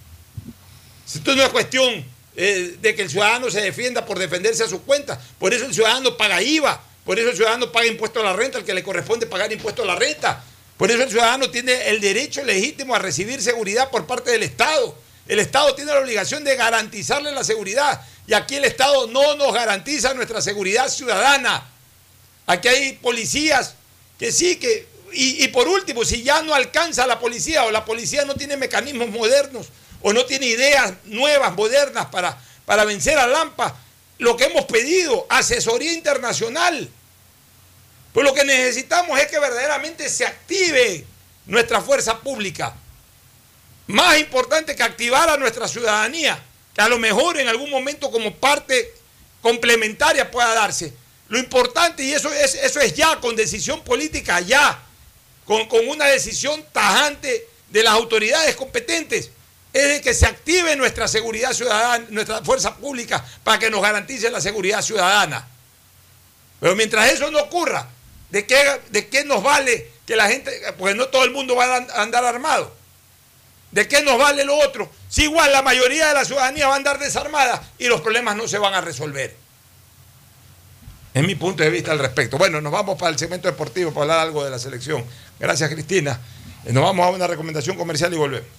Esto no es cuestión eh, de que el ciudadano se defienda por defenderse a su cuenta. Por eso el ciudadano paga IVA. Por eso el ciudadano paga impuesto a la renta, al que le corresponde pagar impuesto a la renta. Por eso el ciudadano tiene el derecho legítimo a recibir seguridad por parte del Estado. El Estado tiene la obligación de garantizarle la seguridad. Y aquí el Estado no nos garantiza nuestra seguridad ciudadana. Aquí hay policías que sí, que... Y, y por último, si ya no alcanza la policía o la policía no tiene mecanismos modernos o no tiene ideas nuevas, modernas para, para vencer a Lampa, lo que hemos pedido, asesoría internacional. Pues lo que necesitamos es que verdaderamente se active nuestra fuerza pública. Más importante que activar a nuestra ciudadanía, que a lo mejor en algún momento como parte complementaria pueda darse. Lo importante, y eso es, eso es ya, con decisión política, ya, con, con una decisión tajante de las autoridades competentes, es de que se active nuestra seguridad ciudadana, nuestra fuerza pública, para que nos garantice la seguridad ciudadana. Pero mientras eso no ocurra, ¿de qué, de qué nos vale que la gente, porque no todo el mundo va a andar armado? ¿De qué nos vale lo otro? Si igual la mayoría de la ciudadanía va a andar desarmada y los problemas no se van a resolver. Es mi punto de vista al respecto. Bueno, nos vamos para el segmento deportivo para hablar algo de la selección. Gracias, Cristina. Nos vamos a una recomendación comercial y volvemos.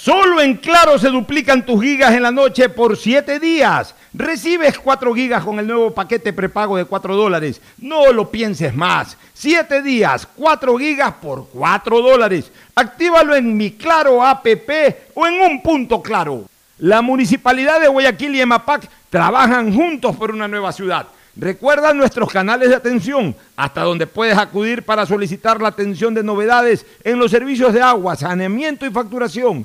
Solo en Claro se duplican tus gigas en la noche por 7 días. Recibes 4 gigas con el nuevo paquete prepago de 4 dólares. No lo pienses más. 7 días, 4 gigas por 4 dólares. Actívalo en mi Claro APP o en un punto claro. La Municipalidad de Guayaquil y EMAPAC trabajan juntos por una nueva ciudad. Recuerda nuestros canales de atención, hasta donde puedes acudir para solicitar la atención de novedades en los servicios de agua, saneamiento y facturación.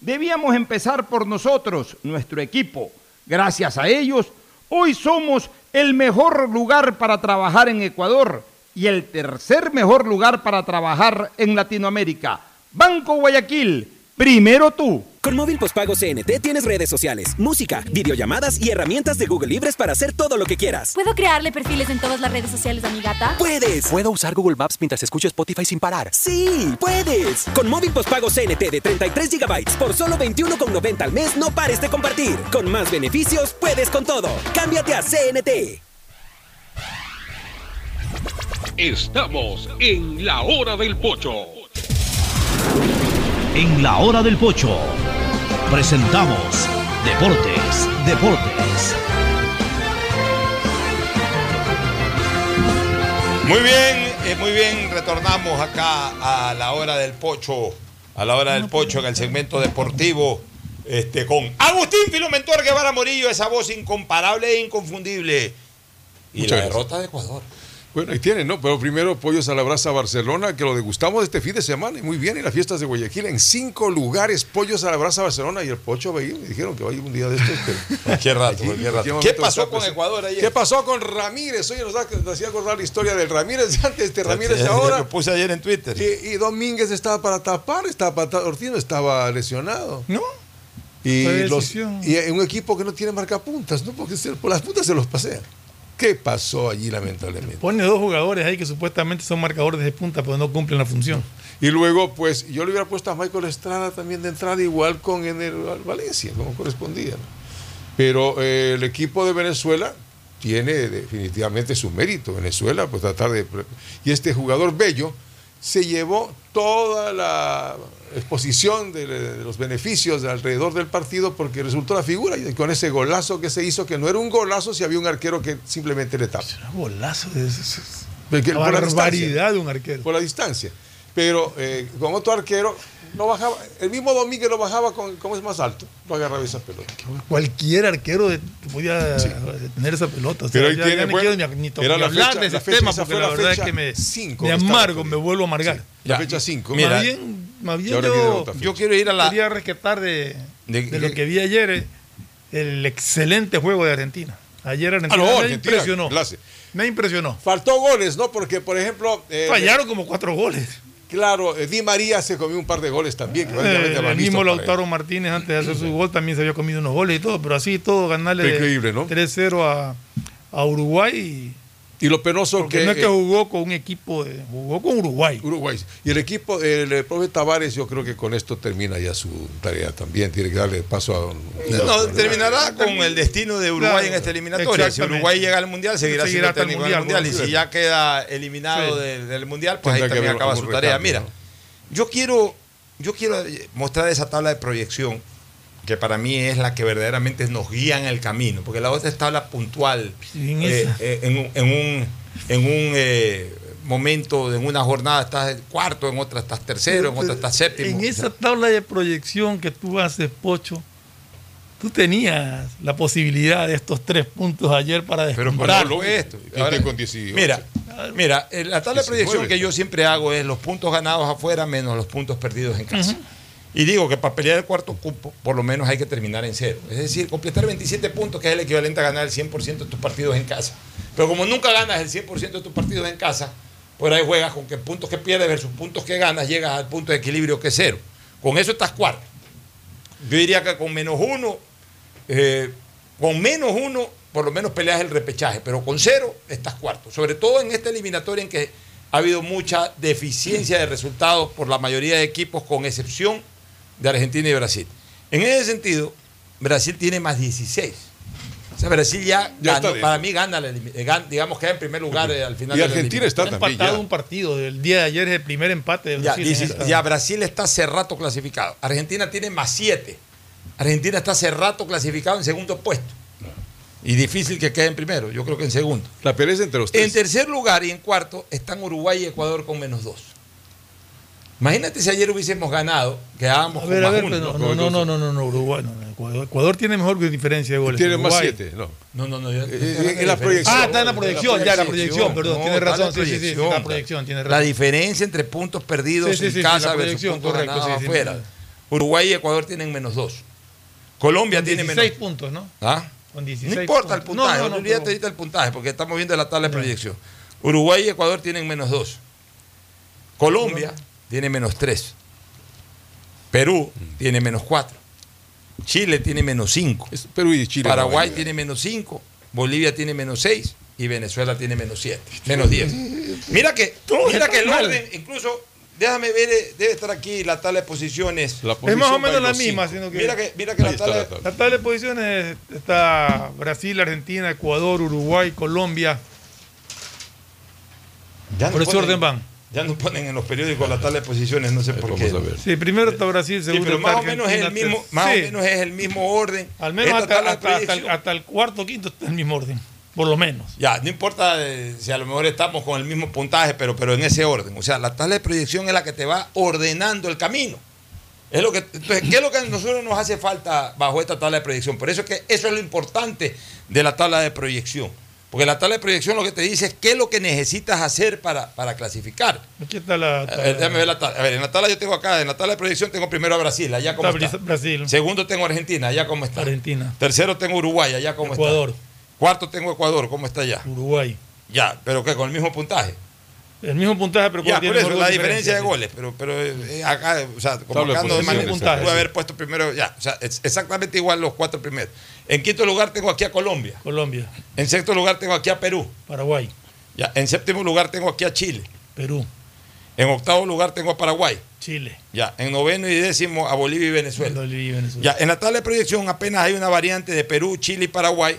debíamos empezar por nosotros, nuestro equipo. Gracias a ellos, hoy somos el mejor lugar para trabajar en Ecuador y el tercer mejor lugar para trabajar en Latinoamérica. Banco Guayaquil, primero tú. Con móvil postpago CNT tienes redes sociales, música, videollamadas y herramientas de Google Libres para hacer todo lo que quieras. ¿Puedo crearle perfiles en todas las redes sociales a mi gata? ¡Puedes! ¿Puedo usar Google Maps mientras escucho Spotify sin parar? ¡Sí! ¡Puedes! Con móvil postpago CNT de 33 GB por solo 21,90 al mes, no pares de compartir. Con más beneficios, puedes con todo. Cámbiate a CNT. Estamos en la hora del pocho. En la hora del pocho presentamos Deportes, Deportes. Muy bien, eh, muy bien, retornamos acá a la hora del pocho, a la hora del pocho en el segmento deportivo, este, con Agustín Filomentor Guevara Morillo, esa voz incomparable e inconfundible. Y Muchas la gracias. derrota de Ecuador. Bueno, ahí tienen, ¿no? Pero primero pollos a la brasa Barcelona, que lo degustamos este fin de semana y muy bien en las fiestas de Guayaquil. En cinco lugares, pollos a la brasa Barcelona y el pocho veía, me dijeron que va a ir un día de estos. pero- Cualquier rato, Aquí, cualquier en rato. ¿Qué pasó con presente. Ecuador ayer? ¿Qué pasó con Ramírez? Oye, nos, hacía acordar la historia del Ramírez de antes, de Ramírez de Lo ahora. puse ayer en Twitter. Y, y Domínguez estaba para tapar, estaba para tapar, Ortiz no estaba lesionado. No. Y, los, y un equipo que no tiene marcapuntas, ¿no? Porque se- por las puntas se los pasean. ¿Qué pasó allí, lamentablemente? Pone dos jugadores ahí que supuestamente son marcadores de punta, pero no cumplen la función. Y luego, pues, yo le hubiera puesto a Michael Estrada también de entrada, igual con en el Valencia, como correspondía. ¿no? Pero eh, el equipo de Venezuela tiene definitivamente su mérito. Venezuela, pues tratar de. Y este jugador bello se llevó toda la exposición de, de los beneficios de alrededor del partido porque resultó la figura y con ese golazo que se hizo, que no era un golazo si había un arquero que simplemente le tapa. Un golazo de. Porque- por la barbaridad distancia. de un arquero. Por la distancia. Pero eh, con otro arquero, no bajaba. El mismo Domínguez lo bajaba con, como es más alto, no agarraba esa pelota. Cualquier arquero de- podía tener esa pelota. O sea, Pero ahí ya, tiene, ya no bueno, quiero ni, ni to- era ni la hablar fecha- de ese la fecha- tema esa porque fue la la verdad es fecha que me, cinco me amargo, me vuelvo a amargar. La fecha 5. Mira, más bien, más bien yo, quiero ir a la. quería rescatar de, De- de lo que vi ayer eh, el excelente juego de Argentina. Ayer Ah, Argentina no, me Argentina, impresionó. clase. Me impresionó. Faltó goles, ¿no? Porque, por ejemplo. eh, Fallaron como cuatro goles. Claro, eh, Di María se comió un par de goles también. que prácticamente Eh, el mismo Lautaro Martínez antes de hacer su gol también se había comido unos goles y todo, pero así todo ganarle Fue increíble, ¿no? 3-0 a, a Uruguay. Y lo penoso Porque que. no es que eh, jugó con un equipo, de, jugó con Uruguay. Uruguay. Y el equipo, el, el profe Tavares, yo creo que con esto termina ya su tarea también. Tiene que darle paso a. No, terminará con el destino de Uruguay Claro, en esta eliminatoria. Si. Uruguay llega al Mundial, seguirá, Seguirá siendo técnico del Mundial, Mundial. Y si ya queda eliminado Sí. del, del Mundial, pues ahí Tendrá también acaba su tarea. recambio, Mira, yo quiero, yo quiero mostrar esa tabla de proyección que para mí es la que verdaderamente nos guía en el camino, porque la otra es tabla puntual En eh, eh, en, un- en un, en un eh, momento, en una jornada estás cuarto, en otra estás tercero, en otra estás séptimo. En esa tabla de proyección que tú haces, Pocho, tú tenías la posibilidad de estos tres puntos ayer para Pero supuesto. Gente Ahora, con 18. Mira, mira, la tabla de 19. proyección que yo siempre hago es los puntos ganados afuera menos los puntos perdidos en casa. Y digo que para pelear el cuarto cupo, por lo menos hay que terminar en cero. Es decir, completar 27 puntos, que es el equivalente a ganar el 100% de tus partidos en casa. Pero como nunca ganas el 100% de tus partidos en casa, por ahí juegas con que puntos que pierdes versus puntos que ganas, llegas al punto de equilibrio que es cero. Con eso estás cuarto. Yo diría que con menos uno, eh, con menos uno, por lo menos peleas el repechaje, pero con cero estás cuarto. Sobre todo en esta eliminatoria en que ha habido mucha deficiencia de resultados por la mayoría de equipos, con excepción de Argentina y Brasil. En ese sentido, Brasil tiene más 16. O sea, Brasil ya, ganó- para mí gana, eh, digamos que en primer lugar eh, al final. Y de la Argentina está también empatado ya. un partido. El día de ayer es el primer empate del Ya, Brasil en 16 esta- ya Brasil está hace rato clasificado. Argentina tiene más 7. Argentina está hace rato clasificado en segundo puesto. Y difícil que quede en primero, yo creo que en segundo. La pelea es entre los tres. En tercer lugar y en cuarto están Uruguay y Ecuador con menos 2. Imagínate si ayer hubiésemos ganado, quedábamos A con ver, a más ver, uno. pero no, no, no, no, no, no, Uruguay, no, no, Ecuador, Ecuador tiene mejor diferencia de goles. Tiene más Uruguay. siete, no. No, no, no. yo- Eh, en la proyección. Ah, está en la proyección, ya, la proyección, perdón, No, tiene razón, la sí, sí, sí, proyección. la proyección, tiene La razón. diferencia entre puntos perdidos Sí, sí, en casa la versus puntos correcto, ganados sí, sí, afuera. sí. Uruguay y Ecuador tienen menos 2. Colombia Con tiene 16 menos puntos, ¿no? ¿Ah? Con 16 No importa el puntos. puntaje, No, no, no, olvídate pero- ahorita el puntaje, porque estamos viendo la tabla de proyección. Uruguay y Ecuador tienen menos 2. Colombia tiene menos 3. Perú tiene menos 4. Chile tiene menos 5. Es Perú y Chile. Paraguay no, tiene menos 5. Bolivia tiene menos 6. Y Venezuela tiene menos 7. Menos 10. Mira que, mira que el orden, incluso, déjame ver, eh, debe estar aquí la tabla de posiciones. La Es más o menos en la misma, sino que Mira que, mira que la tabla, la tabla. la tabla de posiciones está Brasil, Argentina, Ecuador, Uruguay, Colombia. Ya no Por ese orden van. Ya no ponen en los periódicos la tabla de posiciones, no sé por Vamos qué. a ver. Sí, primero está Brasil, Sí, segundo pero está más o menos es el mismo, más sí, o menos es el mismo orden. Al menos hasta, el, hasta el cuarto quinto está en el mismo orden. Por lo menos. Ya, no importa eh, si a lo mejor estamos con el mismo puntaje, pero, pero en ese orden. O sea, la tabla de proyección es la que te va ordenando el camino. Es lo que, entonces, ¿qué es lo que a nosotros nos hace falta bajo esta tabla de proyección? Por eso es que eso es lo importante de la tabla de proyección. Porque la tabla de proyección lo que te dice es qué es lo que necesitas hacer para, para clasificar. Aquí está la. A ver, déjame ver la tabla. A ver, en la tabla yo tengo acá, en la tabla de proyección tengo primero a Brasil, allá como está está. Brasil, Segundo tengo a Argentina, allá como está. Argentina, Tercero tengo Uruguay, allá como Ecuador, está. Cuarto tengo Ecuador, ¿cómo está allá? Uruguay. Ya, pero que con el mismo puntaje. El mismo puntaje, pero Ya, Ecuador por eso, la diferencia de goles, pero, pero eh, acá, o sea, como Tabla de acá no de posiciones, manera, puntaje, pude sí. haber puesto primero, ya, o sea, es exactamente igual los cuatro primeros. En quinto lugar tengo aquí a Colombia. Colombia. En sexto lugar tengo aquí a Perú. Paraguay. Ya, en séptimo lugar tengo aquí a Chile. Perú. En octavo lugar tengo a Paraguay. Chile. Ya, en noveno y décimo a Bolivia y Venezuela. Bolivia y Venezuela. Ya, en la tabla de proyección apenas hay una variante de Perú, Chile y Paraguay.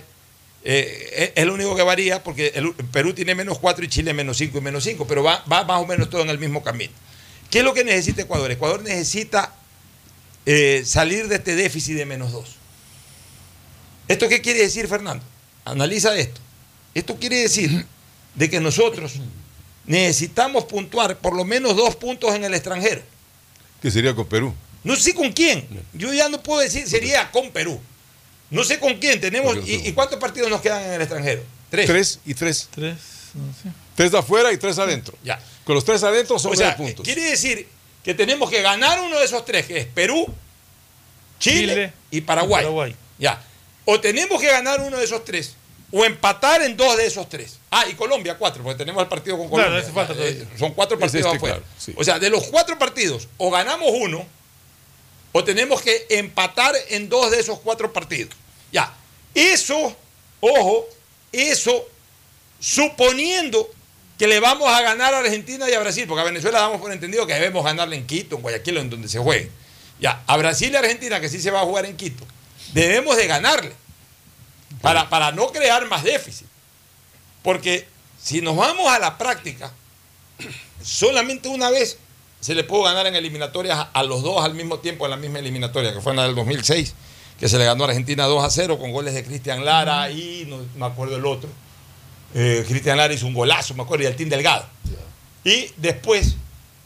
Eh, es, es lo único que varía porque el- Perú tiene menos 4 y Chile menos 5 y menos 5, pero va, va más o menos todo en el mismo camino. ¿Qué es lo que necesita Ecuador? Ecuador necesita eh, salir de este déficit de menos 2. ¿Esto qué quiere decir, Fernando? Analiza esto. Esto quiere decir de que nosotros necesitamos puntuar por lo menos dos puntos en el extranjero. ¿Qué sería con Perú? No sé con quién. Yo ya no puedo decir, sería con Perú. No sé con quién. Tenemos. ¿Y, y cuántos partidos nos quedan en el extranjero? Tres. Tres y tres. Tres, no sé. Tres de afuera y tres adentro. Ya. Con los tres adentro son O sea, puntos. quiere decir que tenemos que ganar uno de esos tres, que es Perú, Chile, Chile y Paraguay. y Paraguay. Ya. O tenemos que ganar uno de esos tres, o empatar en dos de esos tres. Ah, y Colombia, cuatro, porque tenemos el partido con Claro, Colombia. falta Eh, todavía. Son cuatro Es partidos este, afuera. claro, sí. O sea, de los cuatro partidos, o ganamos uno, o tenemos que empatar en dos de esos cuatro partidos. Ya. Eso, ojo, eso suponiendo que le vamos a ganar a Argentina y a Brasil, porque a Venezuela damos por entendido que debemos ganarle en Quito, en Guayaquil, o en donde se juegue. Ya, a Brasil y Argentina, que sí se va a jugar en Quito, debemos de ganarle para, para no crear más déficit. Porque si nos vamos a la práctica, solamente una vez se le pudo ganar en eliminatorias a, los dos al mismo tiempo en la misma eliminatoria, que fue en la del 2006, que se le ganó a Argentina 2 a 0 con goles de Cristian Lara y no me acuerdo el otro. Eh, Cristian Lara hizo un golazo, me acuerdo, y el Team Delgado. Y después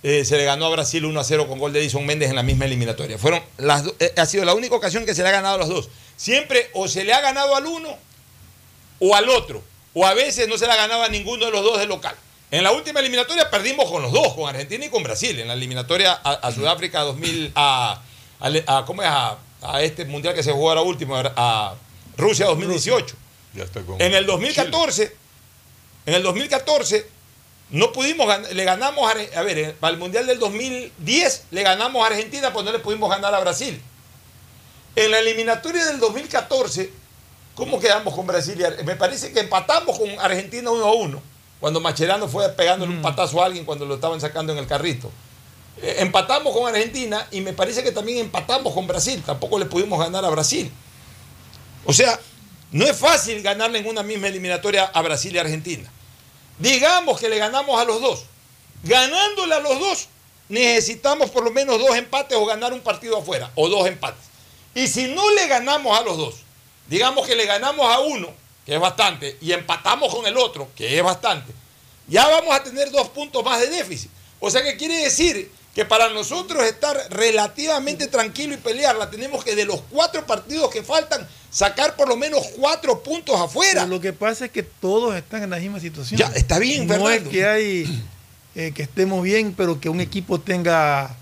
eh, se le ganó a Brasil 1 a 0 con gol de Edison Méndez en la misma eliminatoria. Fueron las eh, ha sido la única ocasión que se le ha ganado a los dos. Siempre o se le ha ganado al uno o al otro. O a veces no se le ha ganado a ninguno de los dos de local. En la última eliminatoria perdimos con los dos, con Argentina y con Brasil. En la eliminatoria a, a Sudáfrica 2000, a, a- a- ¿cómo es? A, este mundial que se jugó ahora último, a, a Rusia 2018. Ya está con En el 2014, en el 2014 no pudimos le ganamos a, a ver, eh, para el Mundial del 2010 le ganamos a Argentina, pues no le pudimos ganar a Brasil. En la eliminatoria del 2014, ¿cómo quedamos con Brasil? Me parece que empatamos con Argentina 1 a 1, cuando Macherano fue pegándole un patazo a alguien cuando lo estaban sacando en el carrito. Eh, empatamos con Argentina y me parece que también empatamos con Brasil, tampoco le pudimos ganar a Brasil. O sea, no es fácil ganarle en una misma eliminatoria a Brasil y Argentina. Digamos que le ganamos a los dos. Ganándole a los dos, necesitamos por lo menos dos empates o ganar un partido afuera, o dos empates. Y si no le ganamos a los dos, digamos que le ganamos a uno, que es bastante, y empatamos con el otro, que es bastante, ya vamos a tener dos puntos más de déficit. O sea que quiere decir que para nosotros estar relativamente tranquilo y pelearla, tenemos que de los cuatro partidos que faltan, sacar por lo menos cuatro puntos afuera. Pero lo que pasa es que todos están en la misma situación. Ya, está bien, No es que hay eh, que estemos bien, pero que un equipo tenga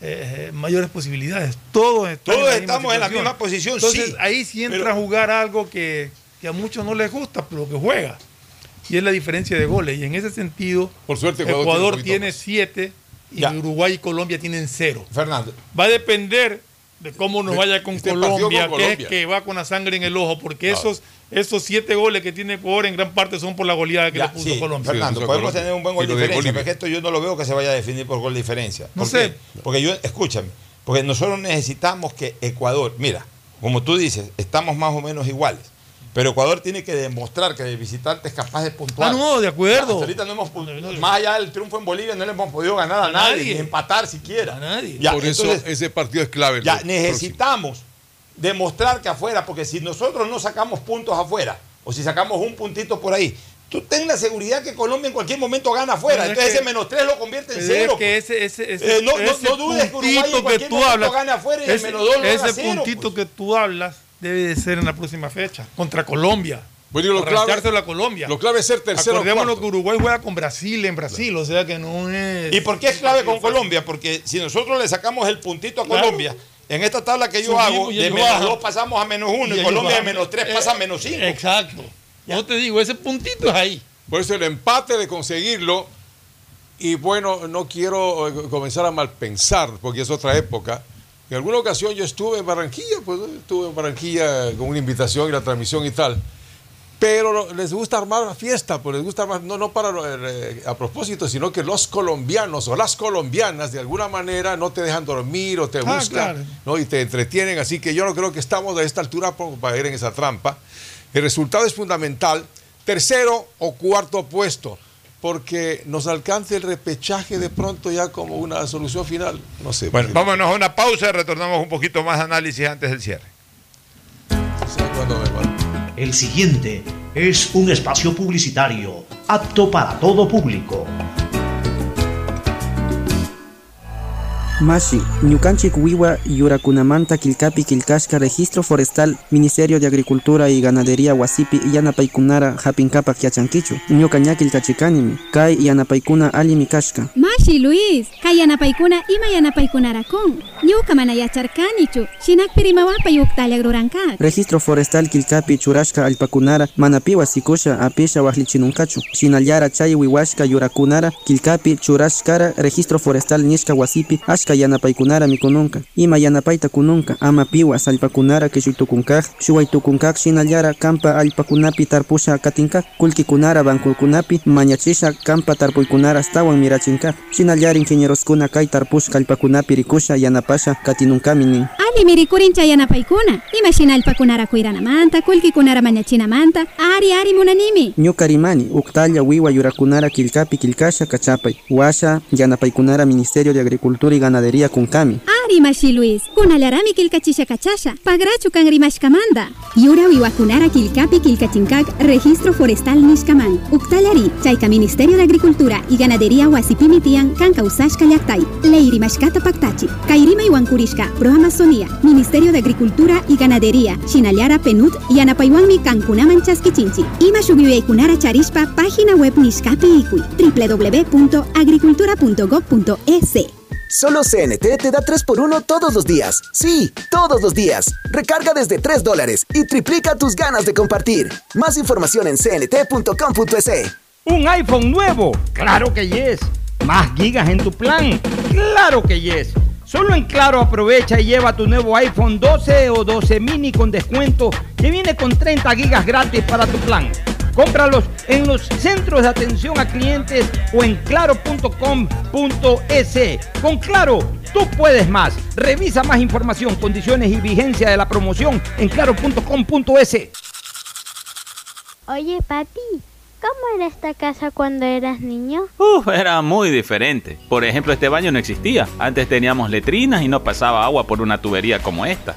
eh, mayores posibilidades. Todos, están Todos estamos en la misma posición, Entonces, sí, ahí sí entra pero- a jugar algo que, que a muchos no les gusta, pero que juega. Y es la diferencia de goles. Y en ese sentido, Por suerte, Ecuador, Ecuador tiene siete y Ya. Uruguay y Colombia tienen cero. Fernando. Va a depender de cómo nos vaya con este partido Colombia, con que Colombia. es que va con la sangre en el ojo, porque Claro. esos, esos siete goles que tiene Ecuador en gran parte son por la goleada que Ya, le puso sí, Colombia. Fernando, Sí, podemos Colombia. tener un buen gol de diferencia, pero es que esto yo no lo veo que se vaya a definir por gol de diferencia. No ¿Por sé. qué? Porque yo, escúchame, porque nosotros necesitamos que Ecuador, mira, como tú dices, estamos más o menos iguales. Pero Ecuador tiene que demostrar que el visitante es capaz de puntuar. Ah, no, de acuerdo. Hasta ahorita no hemos, más allá del triunfo en Bolivia, no le hemos podido ganar a, A nadie, nadie. ni empatar siquiera. A nadie. Ya, Por eso ese partido es clave. ya próximo. necesitamos demostrar que afuera, porque si nosotros no sacamos puntos afuera, o si sacamos un puntito por ahí, tú ten la seguridad que Colombia en cualquier momento gana afuera. Es Entonces que- ese menos tres lo convierte en es cero. que ese, ese, ese, Eh, no- no- ese no dudes que Uruguay en que tú momento hablas, gane afuera y el ese, menos dos lo haga ese cero, puntito pues. que tú hablas debe de ser en la próxima fecha, contra Colombia. Bueno, y lo clave- a Colombia. Lo clave es ser tercero Acordémonos que Uruguay juega con Brasil en Brasil, o sea que no es... ¿Y por qué es clave con Colombia? Porque si nosotros le sacamos el puntito a Claro. Colombia, en esta tabla que yo Subimos hago, de menos bajan. dos pasamos a menos uno, y, Colombia de menos tres Eh, pasa a menos cinco. Exacto. Yo te digo, ese puntito es ahí. Por eso el empate de conseguirlo, y bueno, no quiero eh, comenzar a malpensar, porque es otra época, En alguna ocasión yo estuve en Barranquilla, pues estuve en Barranquilla con una invitación y la transmisión y tal. Pero les gusta armar la fiesta, pues les gusta armar, no, no para eh, a propósito, sino que los colombianos o las colombianas de alguna manera no te dejan dormir o te Ah, buscan claro. ¿no? y te entretienen. Así que yo no creo que estamos a esta altura para ir en esa trampa. El resultado es fundamental. Tercero o cuarto puesto, porque nos alcance el repechaje de pronto ya como una solución final. No sé. Bueno, vámonos a una pausa y retornamos un poquito más de análisis antes del cierre. El siguiente es un espacio publicitario apto para todo público. Mashi, Ñukanchik Wiwa Yurakunamanta Kilkapi Kilkashka Registro Forestal Ministerio de Agricultura y Ganadería Wasipi Yanapaikunara Hapinkapak Yachankichu Ñuka Ñakilkachikanimi Kai Yanapaikuna Alimi Kashka Mashi Luis, kay yanapaykuna ima yanapaykunarakun. Ñuka mana yacharkanichu, shinakpi rimawapa yuktalla. Registro Forestal Kilkapi Churashka Alpakunara Manapiwa Sikusha Apisha Wahlichinunkachu Shinallara Chay Wiwashka Yurakunara Kilkapi Churashkara Registro Forestal Nishka Wasipi Ashka Yanapaikunara Mikununka. Ima Yanapaita Kununka. Ama Piwa Salpakunara Kishuytukunkaj. Shuwaytukunkaj Shinallara Kampa Alpakunapi Tarpusha Katinka Kulkikunara Bankulkunapi Mañachisha Kampa Tarpuykunara Stawan Mirachinka Shinallara Ingenieroskuna Kai Tarpushka Alpakunapi Rikusha Yanapasha Katinunkaminin Ali mirikurincha yanapaykuna, ima shinalpakunara kuiranamanta, kulkikunara mañachinamanta, ari ari munanimi. Ñuka rimani, uktalla wiwa yurakunara kilkapi kilkasha kachapay. Washa yanapaykunara Ministerio de Agricultura y Ganadería kunkami. Ari Mashi Luis, kunallarami kilkachisha kachasha, pagrachu kan rimashkamanda. Yura wiwakunara kilkapi kilkachinkak, registro forestal nishkaman. Uktallari, chayka Ministerio de Agricultura y Ganadería wasipimitian kanka usashka llaktay. Leiri mashkata paktachi, kairima iwankurishka, pro Amazonía, Ministerio de Agricultura y Ganadería, Shinallara Penut, Yanapaywanmi kankunaman chaskichinchi. Ima shubiweikunara charishpa, página web nishkapi ikui, www.agricultura.gov.es. Solo CNT te da 3x1 todos los días. Sí, todos los días. Recarga desde 3 dólares y triplica tus ganas de compartir. Más información en cnt.com.es. ¿Un iPhone nuevo? Claro que yes. ¿Más gigas en tu plan? Claro que yes. Solo en Claro aprovecha y lleva tu nuevo iPhone 12 o 12 mini con descuento que viene con 30 gigas gratis para tu plan. Cómpralos en los centros de atención a clientes o en claro.com.es. Con Claro, tú puedes más. Revisa más información, condiciones y vigencia de la promoción en claro.com.es. Oye, papi, ¿cómo era esta casa cuando eras niño? Uf, era muy diferente. Por ejemplo, este baño no existía. Antes teníamos letrinas y no pasaba agua por una tubería como esta.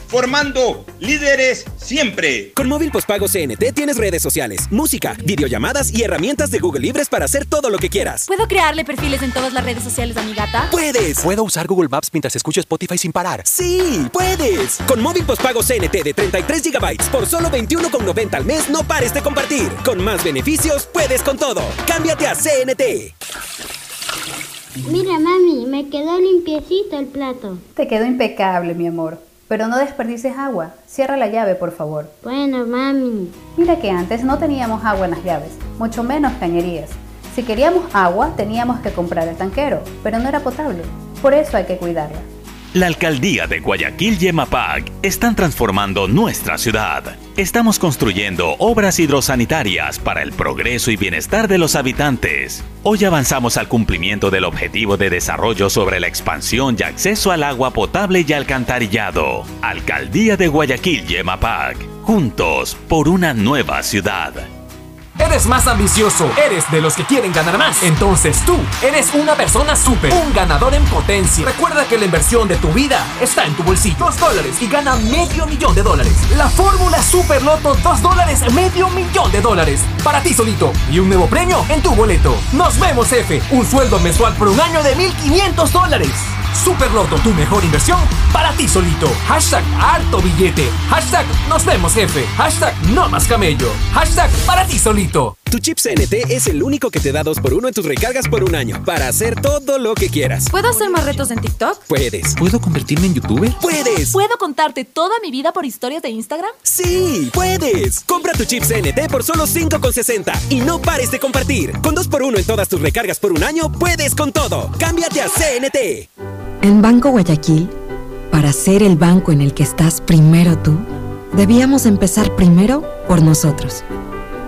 formando líderes siempre. Con móvil postpago CNT tienes redes sociales, música, videollamadas y herramientas de Google Libres para hacer todo lo que quieras. ¿Puedo crearle perfiles en todas las redes sociales a mi gata? ¡Puedes! ¿Puedo usar Google Maps mientras escucho Spotify sin parar? ¡Sí! ¡Puedes! Con móvil postpago CNT de 33 GB por solo 21,90 al mes no pares de compartir. Con más beneficios, puedes con todo. Cámbiate a CNT. Mira, mami, me quedó limpiecito el plato. Te quedó impecable, mi amor. Pero no desperdices agua. Cierra la llave, por favor. Bueno, mami. Mira que antes no teníamos agua en las llaves, mucho menos cañerías. Si queríamos agua, teníamos que comprar el tanquero, pero no era potable. Por eso hay que cuidarla. La alcaldía de Guayaquil y Emapac están transformando nuestra ciudad. Estamos construyendo obras hidrosanitarias para el progreso y bienestar de los habitantes. Hoy avanzamos al cumplimiento del objetivo de desarrollo sobre la expansión y acceso al agua potable y alcantarillado. Alcaldía de Guayaquil y Emapac. Juntos por una nueva ciudad. Eres más ambicioso, eres de los que quieren ganar más. Entonces tú eres una persona súper, un ganador en potencia. Recuerda que la inversión de tu vida está en tu bolsillo. Dos dólares y gana medio millón de dólares. La fórmula Super Loto, dos dólares, medio millón de dólares. Para ti solito. Y un nuevo premio en tu boleto. Nos vemos, F. Un sueldo mensual por un año de 1.500 dólares. Super Loto, tu mejor inversión para ti solito. Hashtag harto billete. Hashtag nos vemos jefe. Hashtag no más camello. Hashtag para ti solito. Tu chip CNT es el único que te da 2x1 en tus recargas por un año para hacer todo lo que quieras. ¿Puedo hacer más retos en TikTok? Puedes. ¿Puedo convertirme en youtuber? Puedes. ¿Puedo contarte toda mi vida por historias de Instagram? Sí, puedes. Compra tu chip CNT por solo 5,60 y no pares de compartir. Con 2x1 en todas tus recargas por un año, puedes con todo. Cámbiate a CNT. En Banco Guayaquil, para ser el banco en el que estás primero tú, debíamos empezar primero por nosotros,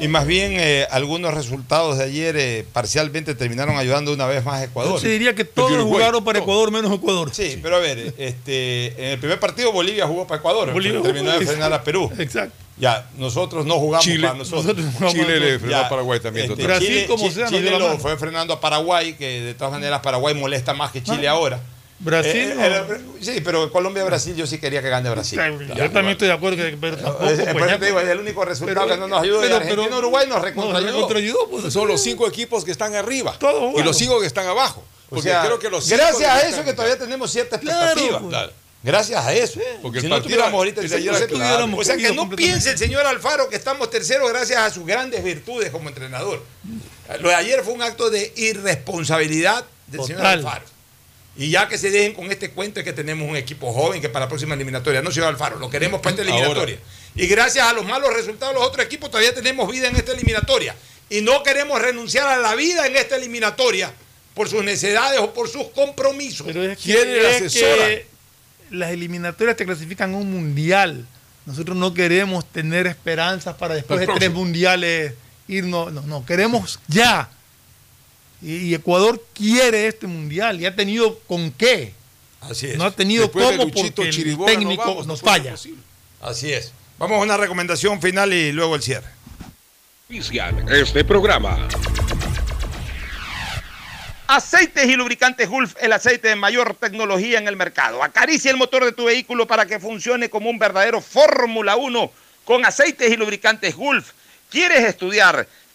y más bien eh, algunos resultados de ayer eh, parcialmente terminaron ayudando una vez más a Ecuador. Yo diría que todos Uruguay, jugaron para. Ecuador menos Ecuador. Sí, pero a ver, este, en el primer partido Bolivia jugó para Ecuador, Bolivia terminó de frenar a Perú. Exacto. Ya, nosotros no jugamos Chile- para nosotros. nosotros no jugamos Chile le frenó a Paraguay también. Este. Brasil, Chile, como sea, Chile lo fue frenando a Paraguay, que de todas maneras Paraguay molesta más que Chile ahora. Brasil, Eh, no. eh, sí, pero Colombia-Brasil yo sí quería que gane Brasil. Yo también estoy de acuerdo, que, pero tampoco. Eh, pues, te digo, es el único resultado pero- que no nos ayuda. pero- y Argentina-Uruguay nos nos recontrayudó. pues. Son los cinco equipos que están arriba y los cinco que están abajo. O Porque sea, creo que los cinco gracias a eso que todavía tenemos cierta expectativa. pues. Claro. Gracias a eso. Porque si no tuviéramos ahorita el 100%, era claro. O sea que no piense el señor Alfaro que estamos terceros gracias a sus grandes virtudes como entrenador. Lo de ayer fue un acto de irresponsabilidad del señor. Alfaro. Y ya que se dejen con este cuento de que tenemos un equipo joven que para la próxima eliminatoria, no señor Alfaro, lo queremos para esta eliminatoria. Y gracias a los malos resultados de los otros equipos todavía tenemos vida en esta eliminatoria. Y no queremos renunciar a la vida en esta eliminatoria por sus necesidades o por sus compromisos. Pero es que, ¿Quién le es asesora? que las eliminatorias te clasifican a un mundial. Nosotros no queremos tener esperanzas para después de tres mundiales irnos. No, no, queremos ya. Y, y Ecuador quiere este mundial y ha tenido con qué. Así es. No ha tenido Después de cómo Luchito porque el no técnico vamos, nos falla. Así es. Vamos a una recomendación final y luego el cierre. Este programa. Aceites y lubricantes Gulf, el aceite de mayor tecnología en el mercado. Acaricia el motor de tu vehículo para que funcione como un verdadero Fórmula 1 con aceites y lubricantes Gulf. ¿Quieres estudiar,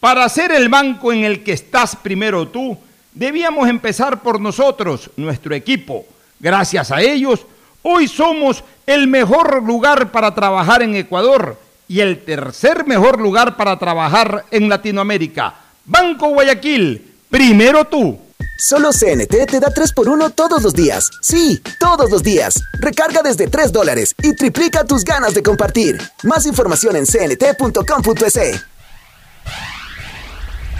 Para ser el banco en el que estás primero tú, debíamos empezar por nosotros, nuestro equipo. Gracias a ellos, hoy somos el mejor lugar para trabajar en Ecuador y el tercer mejor lugar para trabajar en Latinoamérica. Banco Guayaquil, primero tú. Solo CNT te da 3x1 todos los días. Sí, todos los días. Recarga desde 3 dólares y triplica tus ganas de compartir. Más información en cnt.com.es.